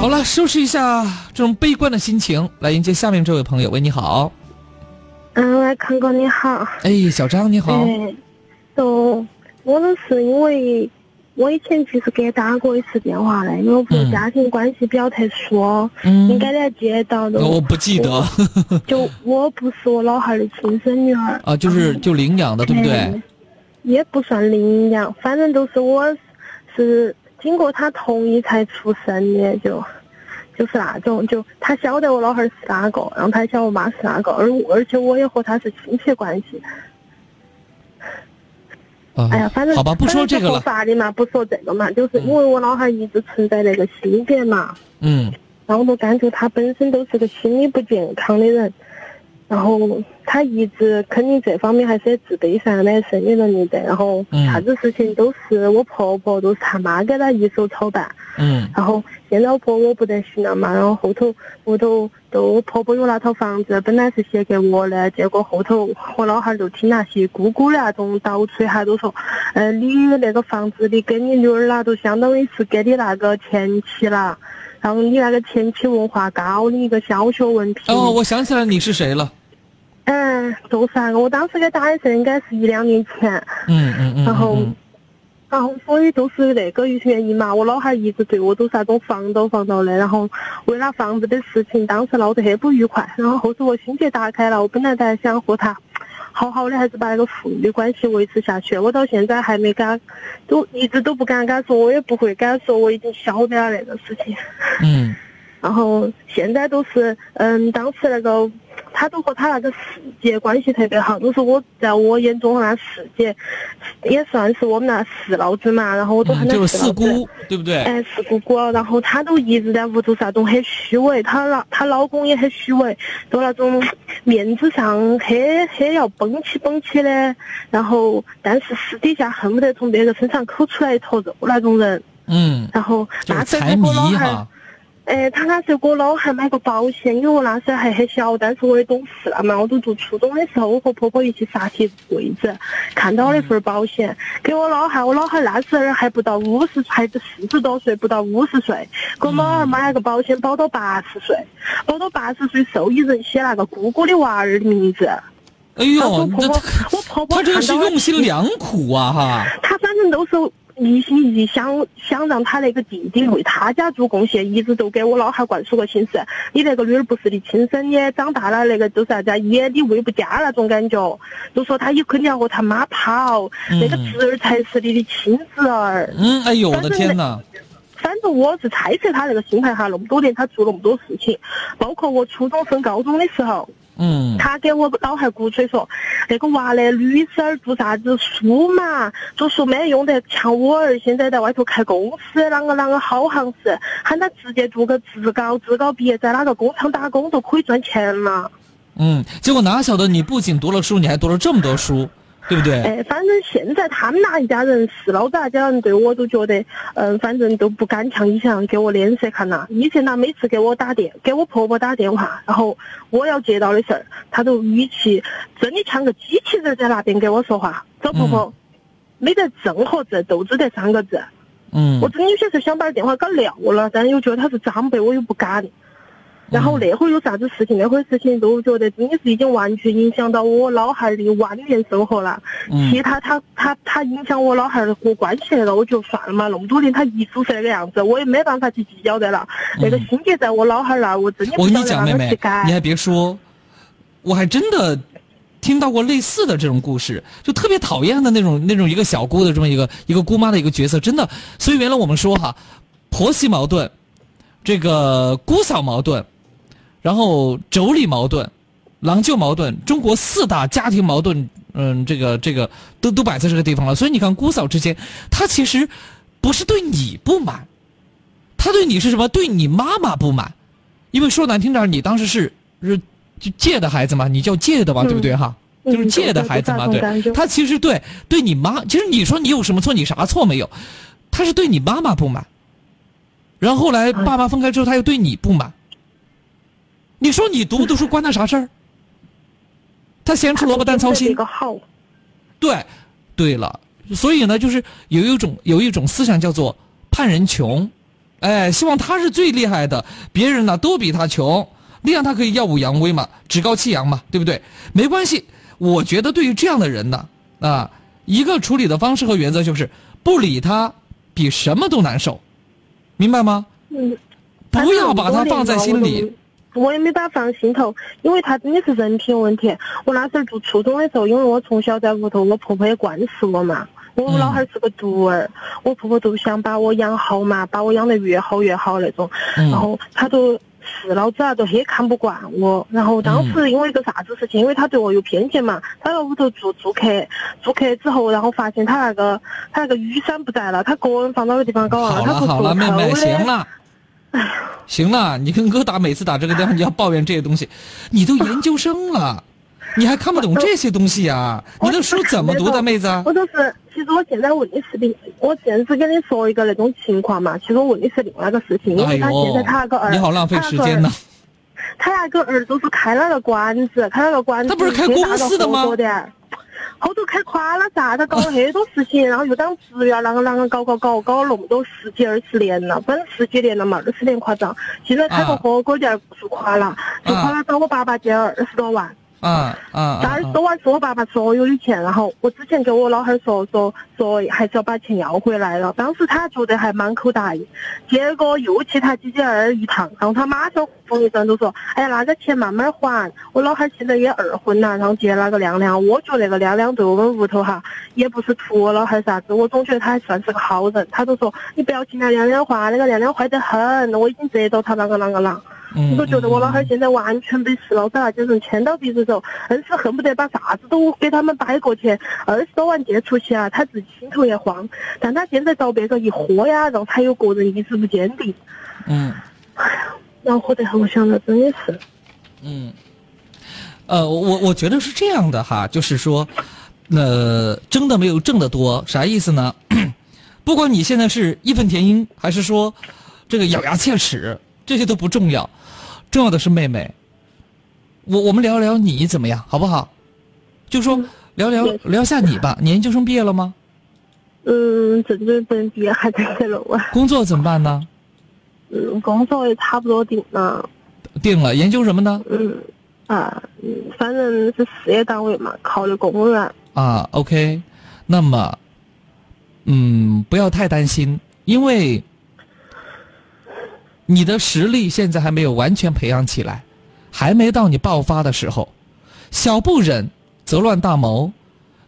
好了，收拾一下这种悲观的心情，来迎接下面这位朋友。喂，你好。嗯，喂，康哥你好。哎，小张你好。哎，都，我都是因为，我以前其实给打过一次电话的，因为我家庭关系比较特殊，应该你还记得到的。我不记得。就我不是我老汉儿的亲生女儿。啊，就是就领养的，对不对？也不算领养，反正都是我是。经过他同意才出生的，就就是那种，就他晓得我老汉儿是哪个，然后他晓得我妈是哪个，而而且我也和他是亲戚关系。哎呀，反正好吧，不说这个了。法的嘛，不说这个嘛，就是因为我老汉一直存在那个心结嘛。嗯。然后我感觉他本身都是个心理不健康的人。然后他一直肯定这方面还是自卑噻，没生育能力的。然后啥子事情都是我婆婆，都是他妈给他一手操办。嗯。然后现在我婆婆不得行了嘛，然后后头屋头都我婆婆有那套房子，本来是写给我的，结果后头我老汉儿就听那些姑姑的那种倒吹哈，都说，呃，你那个房子你给你女儿啦，都相当于是给你那个前妻啦，然后你那个前妻文化高的一个小学文凭。哦，我想起来你是谁了。嗯，就是那个，我当时给打的时候应该是一两年前。嗯嗯嗯。然后，然后所以都是那个原因嘛。我老汉儿一直对我都是那种防到防到的，然后为了房子的事情，当时闹得很不愉快。然后后头我心结打开了，我本来在想和他好好的，还是把那个父女关系维持下去。我到现在还没敢，都一直都不敢敢说，我也不会敢说，我已经晓得了那个事情。嗯。然后现在都是，嗯，当时那个。他都和他那个师姐关系特别好，都是我在我眼中那师姐，也算是我们那四老子嘛。然后我都喊他四姑，对不对？哎，四姑姑。然后她都一直在屋头是那种很虚伪，她老她老公也很虚伪，都那种面子上很很要绷起绷起的。然后，但是私底下恨不得从别个身上抠出来一坨肉那种人。嗯。然后那时候我老汉。哎，他那时候给我老汉买个保险，因为我那时候还很小，但是我也懂事了嘛。我都读初中的时候，我和婆婆一起刷铁柜子，看到那份保险，给我老汉。我老汉那时候还不到五十，还是四十多岁，不到五十岁，给我老汉买了个保险，保到八十岁，保到八十岁，受益人写那个姑姑的娃儿的名字。哎呦，我婆婆，他这个是用心良苦啊，哈。他反正都是。一心一意想想让他那个弟弟为他家做贡献，一直都给我老汉灌输个心思：你那个女儿不是你亲生的，长大了那个都是啥子？也你喂不家那种感觉。都说他以后肯定要和他妈跑，那个侄儿才是你的亲侄儿。嗯，哎呦我的天哪！反正我是猜测他那个心态哈，那么多年他做那么多事情，包括我初中升高中的时候。嗯，他给我老汉鼓吹说，那个娃的女生读啥子书嘛，读书没用的，像我儿现在在外头开公司，啷个啷个好行市，喊他直接读个职高，职高毕业在哪个工厂打工都可以赚钱了。嗯，结果哪晓得你不仅读了书，你还读了这么多书。对不对？哎，反正现在他们那一家人，是老子那家人对我都觉得，嗯，反正都不敢像以前给我脸色看呐。以前他每次给我打电，给我婆婆打电话，然后我要接到的事儿，他都语气真的像个机器人在那边给我说话。找婆婆，没得任何字，都只得三个字。嗯。我真的有些时候想把电话搞撂了，但是又觉得他是长辈，我又不敢。然后那会儿有啥子事情，那会儿事情都觉得真的是已经完全影响到我老汉儿的晚年生活了。其他他他他影响我老汉儿的过关系了，我就算了嘛。那么多年他一直是那个样子，我也没办法去计较的了。那个心结在我老汉儿那，我真的不我跟你讲，妹妹，你还别说，我还真的听到过类似的这种故事，就特别讨厌的那种那种一个小姑的这么一个一个姑妈的一个角色，真的。所以原来我们说哈，婆媳矛盾，这个姑嫂矛盾。然后妯娌矛盾、郎舅矛盾，中国四大家庭矛盾，嗯，这个这个都都摆在这个地方了。所以你看，姑嫂之间，他其实不是对你不满，他对你是什么？对你妈妈不满，因为说难听点，你当时是是借的孩子嘛，你叫借的吧，对不对哈？就是借的孩子嘛，对。他其实对对你妈，其实你说你有什么错？你啥错没有？他是对你妈妈不满。然后后来爸妈分开之后，他又对你不满。你说你读不读书关他啥事儿？他闲吃萝卜淡操心。对，对了，所以呢，就是有一种有一种思想叫做盼人穷，哎，希望他是最厉害的，别人呢都比他穷，那样他可以耀武扬威嘛，趾高气扬嘛，对不对？没关系，我觉得对于这样的人呢，啊，一个处理的方式和原则就是不理他，比什么都难受，明白吗？嗯。不要把他放在心里。我也没把他放心头，因为他真的是人品有问题。我那时候读初中的时候，因为我从小在屋头，我婆婆也惯死我嘛。我老汉儿是个独儿，我婆婆都想把我养好嘛，把我养得越好越好那种。然后他都是老子啊，都很看不惯我。然后当时因为一个啥子事情，因为他对我有偏见嘛，他在屋头做做客，做客之后，然后发现他那个他那个雨伞不在了，他个人放到个地方搞忘了，他不好了，妹妹，行了。行了，你跟哥打，每次打这个电话你要抱怨这些东西，你都研究生了，你还看不懂这些东西啊？你的书怎么读的，妹子？我就是，其实我现在问的是另，我现在跟你说一个那种情况嘛。其实我问的是另外一个事情，因为他现在他那个儿，你好浪费时间呐。他那个儿都是开了个馆子，开了个馆子，他不是开公司的吗？后头开垮了噻，他搞了很多事情，然后又当职员，啷个啷个搞搞搞，搞了那么多十几二十年了，反正十几年了嘛，二十年夸张。现在开个火锅店做垮了，做垮了找我爸爸借了二十多万。啊啊！二十多万是我爸爸所有的钱，然后我之前跟我老汉儿说说说，还是要把钱要回来了。当时他觉得还满口答应，结果又去他姐姐那儿一趟，然后他马上风一声都说：“哎呀，那个钱慢慢还。”我老汉儿现在也二婚了，然后接那个亮亮。我觉得那个亮亮对我们屋头哈，也不是图我老汉儿啥子，我总觉得他还算是个好人。他就说：“你不要听那亮亮话，那个亮亮坏得很，我已经知道他啷个啷个啷。”我都觉得我老汉儿现在完全被四老子那几人牵到鼻子走，硬是恨不得把啥子都给他们掰过去。二十多万借出去啊，他自己心头也慌。但他现在遭别个一豁呀，让他有个人意志不坚定。嗯。哎呀，恼火得很，我想着真的是。嗯。呃，我我觉得是这样的哈，就是说，呃，争的没有挣的多，啥意思呢？不管你现在是义愤填膺，还是说这个咬牙切齿。这些都不重要，重要的是妹妹。我我们聊聊你怎么样，好不好？就说聊聊聊下你吧。你研究生毕业了吗？嗯，正准备毕业，还在写论文。工作怎么办呢？嗯，工作也差不多定了。定了，研究什么呢？嗯啊，嗯，反正是事业单位嘛，考虑公务员。啊，OK，那么，嗯，不要太担心，因为。你的实力现在还没有完全培养起来，还没到你爆发的时候。小不忍则乱大谋，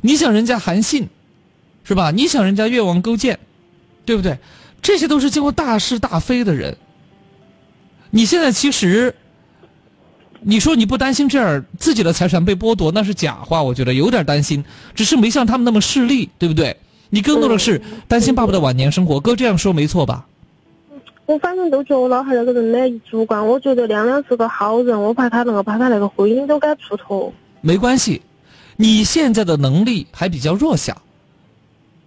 你想人家韩信，是吧？你想人家越王勾践，对不对？这些都是经过大是大非的人。你现在其实，你说你不担心这样自己的财产被剥夺，那是假话。我觉得有点担心，只是没像他们那么势利，对不对？你更多的是担心爸爸的晚年生活。哥这样说没错吧？我反正都觉得我老汉那个人呢一主观，我觉得亮亮是个好人，我怕他那个把他那个婚姻都给蹉跎。没关系，你现在的能力还比较弱小，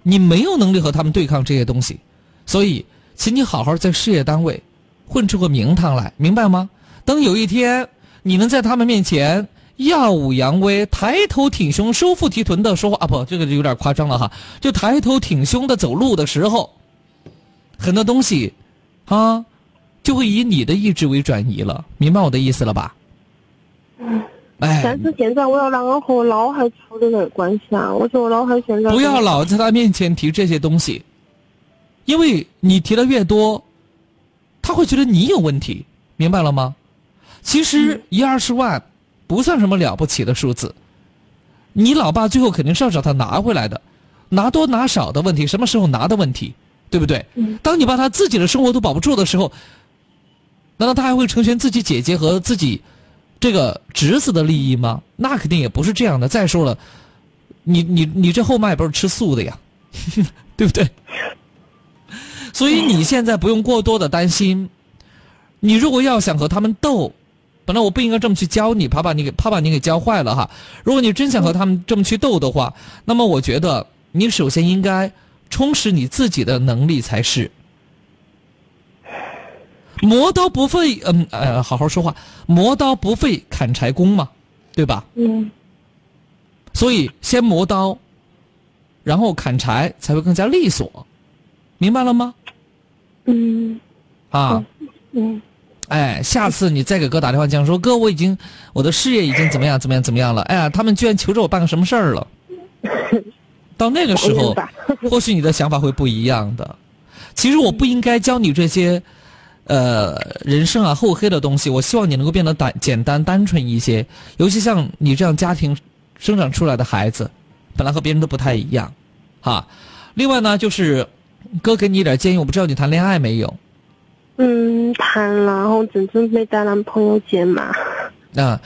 你没有能力和他们对抗这些东西，所以，请你好好在事业单位混出个名堂来，明白吗？等有一天你能在他们面前耀武扬威、抬头挺胸、收腹提臀的说话啊，不，这个就有点夸张了哈，就抬头挺胸的走路的时候，很多东西。啊，就会以你的意志为转移了，明白我的意思了吧？嗯，哎，但是现在我要啷个和我老汉处的那个关系啊？我觉得老汉现在不要老在他面前提这些东西，因为你提的越多，他会觉得你有问题，明白了吗？其实一二十万不算什么了不起的数字，你老爸最后肯定是要找他拿回来的，拿多拿少的问题，什么时候拿的问题。对不对？当你把他自己的生活都保不住的时候，难道他还会成全自己姐姐和自己这个侄子的利益吗？那肯定也不是这样的。再说了，你你你这后妈也不是吃素的呀，对不对？所以你现在不用过多的担心。你如果要想和他们斗，本来我不应该这么去教你，怕把你给怕把你给教坏了哈。如果你真想和他们这么去斗的话，那么我觉得你首先应该。充实你自己的能力才是。磨刀不费嗯呃，好好说话，磨刀不费砍柴工嘛，对吧？嗯。所以先磨刀，然后砍柴才会更加利索，明白了吗？嗯。啊。嗯。哎，下次你再给哥打电话讲说，哥，我已经我的事业已经怎么样怎么样怎么样了？哎呀，他们居然求着我办个什么事儿了？到那个时候，或许你的想法会不一样的。其实我不应该教你这些，呃，人生啊厚黑的东西。我希望你能够变得单简单单纯一些。尤其像你这样家庭生长出来的孩子，本来和别人都不太一样，哈。另外呢，就是哥给你一点建议，我不知道你谈恋爱没有。嗯，谈了，然后真正没带男朋友见嘛。那，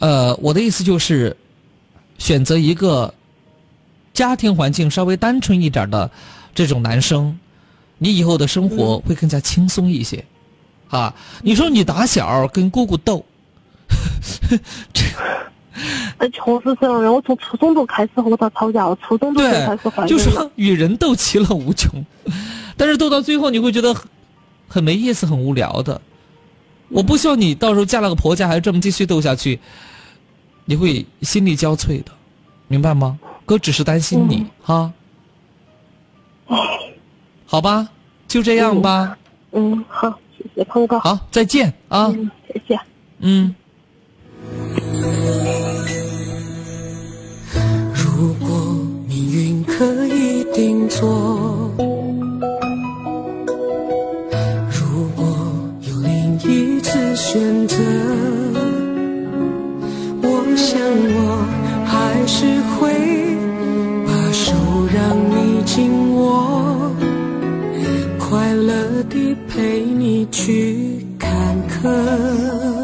呃，我的意思就是，选择一个家庭环境稍微单纯一点的这种男生，你以后的生活会更加轻松一些。啊，你说你打小跟姑姑斗，这，哎，确实是这样。我从初中就开始和他吵架，初中就开始就是与人斗其乐无穷，但是斗到最后你会觉得。很没意思，很无聊的。我不希望你到时候嫁了个婆家，还这么继续斗下去，你会心力交瘁的，明白吗？哥只是担心你哈。好吧，就这样吧。嗯，好，谢谢鹏哥。好，再见啊。嗯，谢谢。嗯。如果命运可以定做。如果有另一次选择，我想我还是会去坎坷。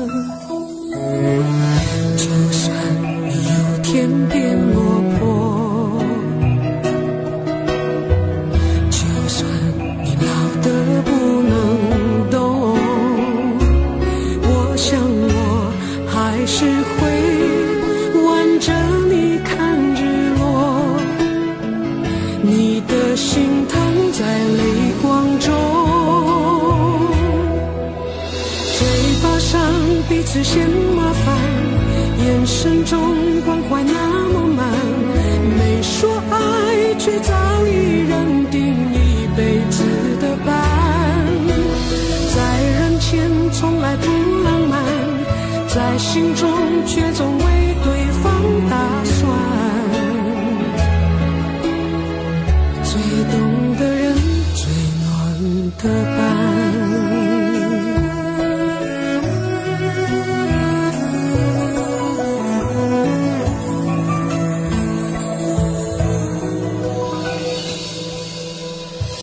却早已认定一辈子的伴。在人前从来不浪漫，在心中却总。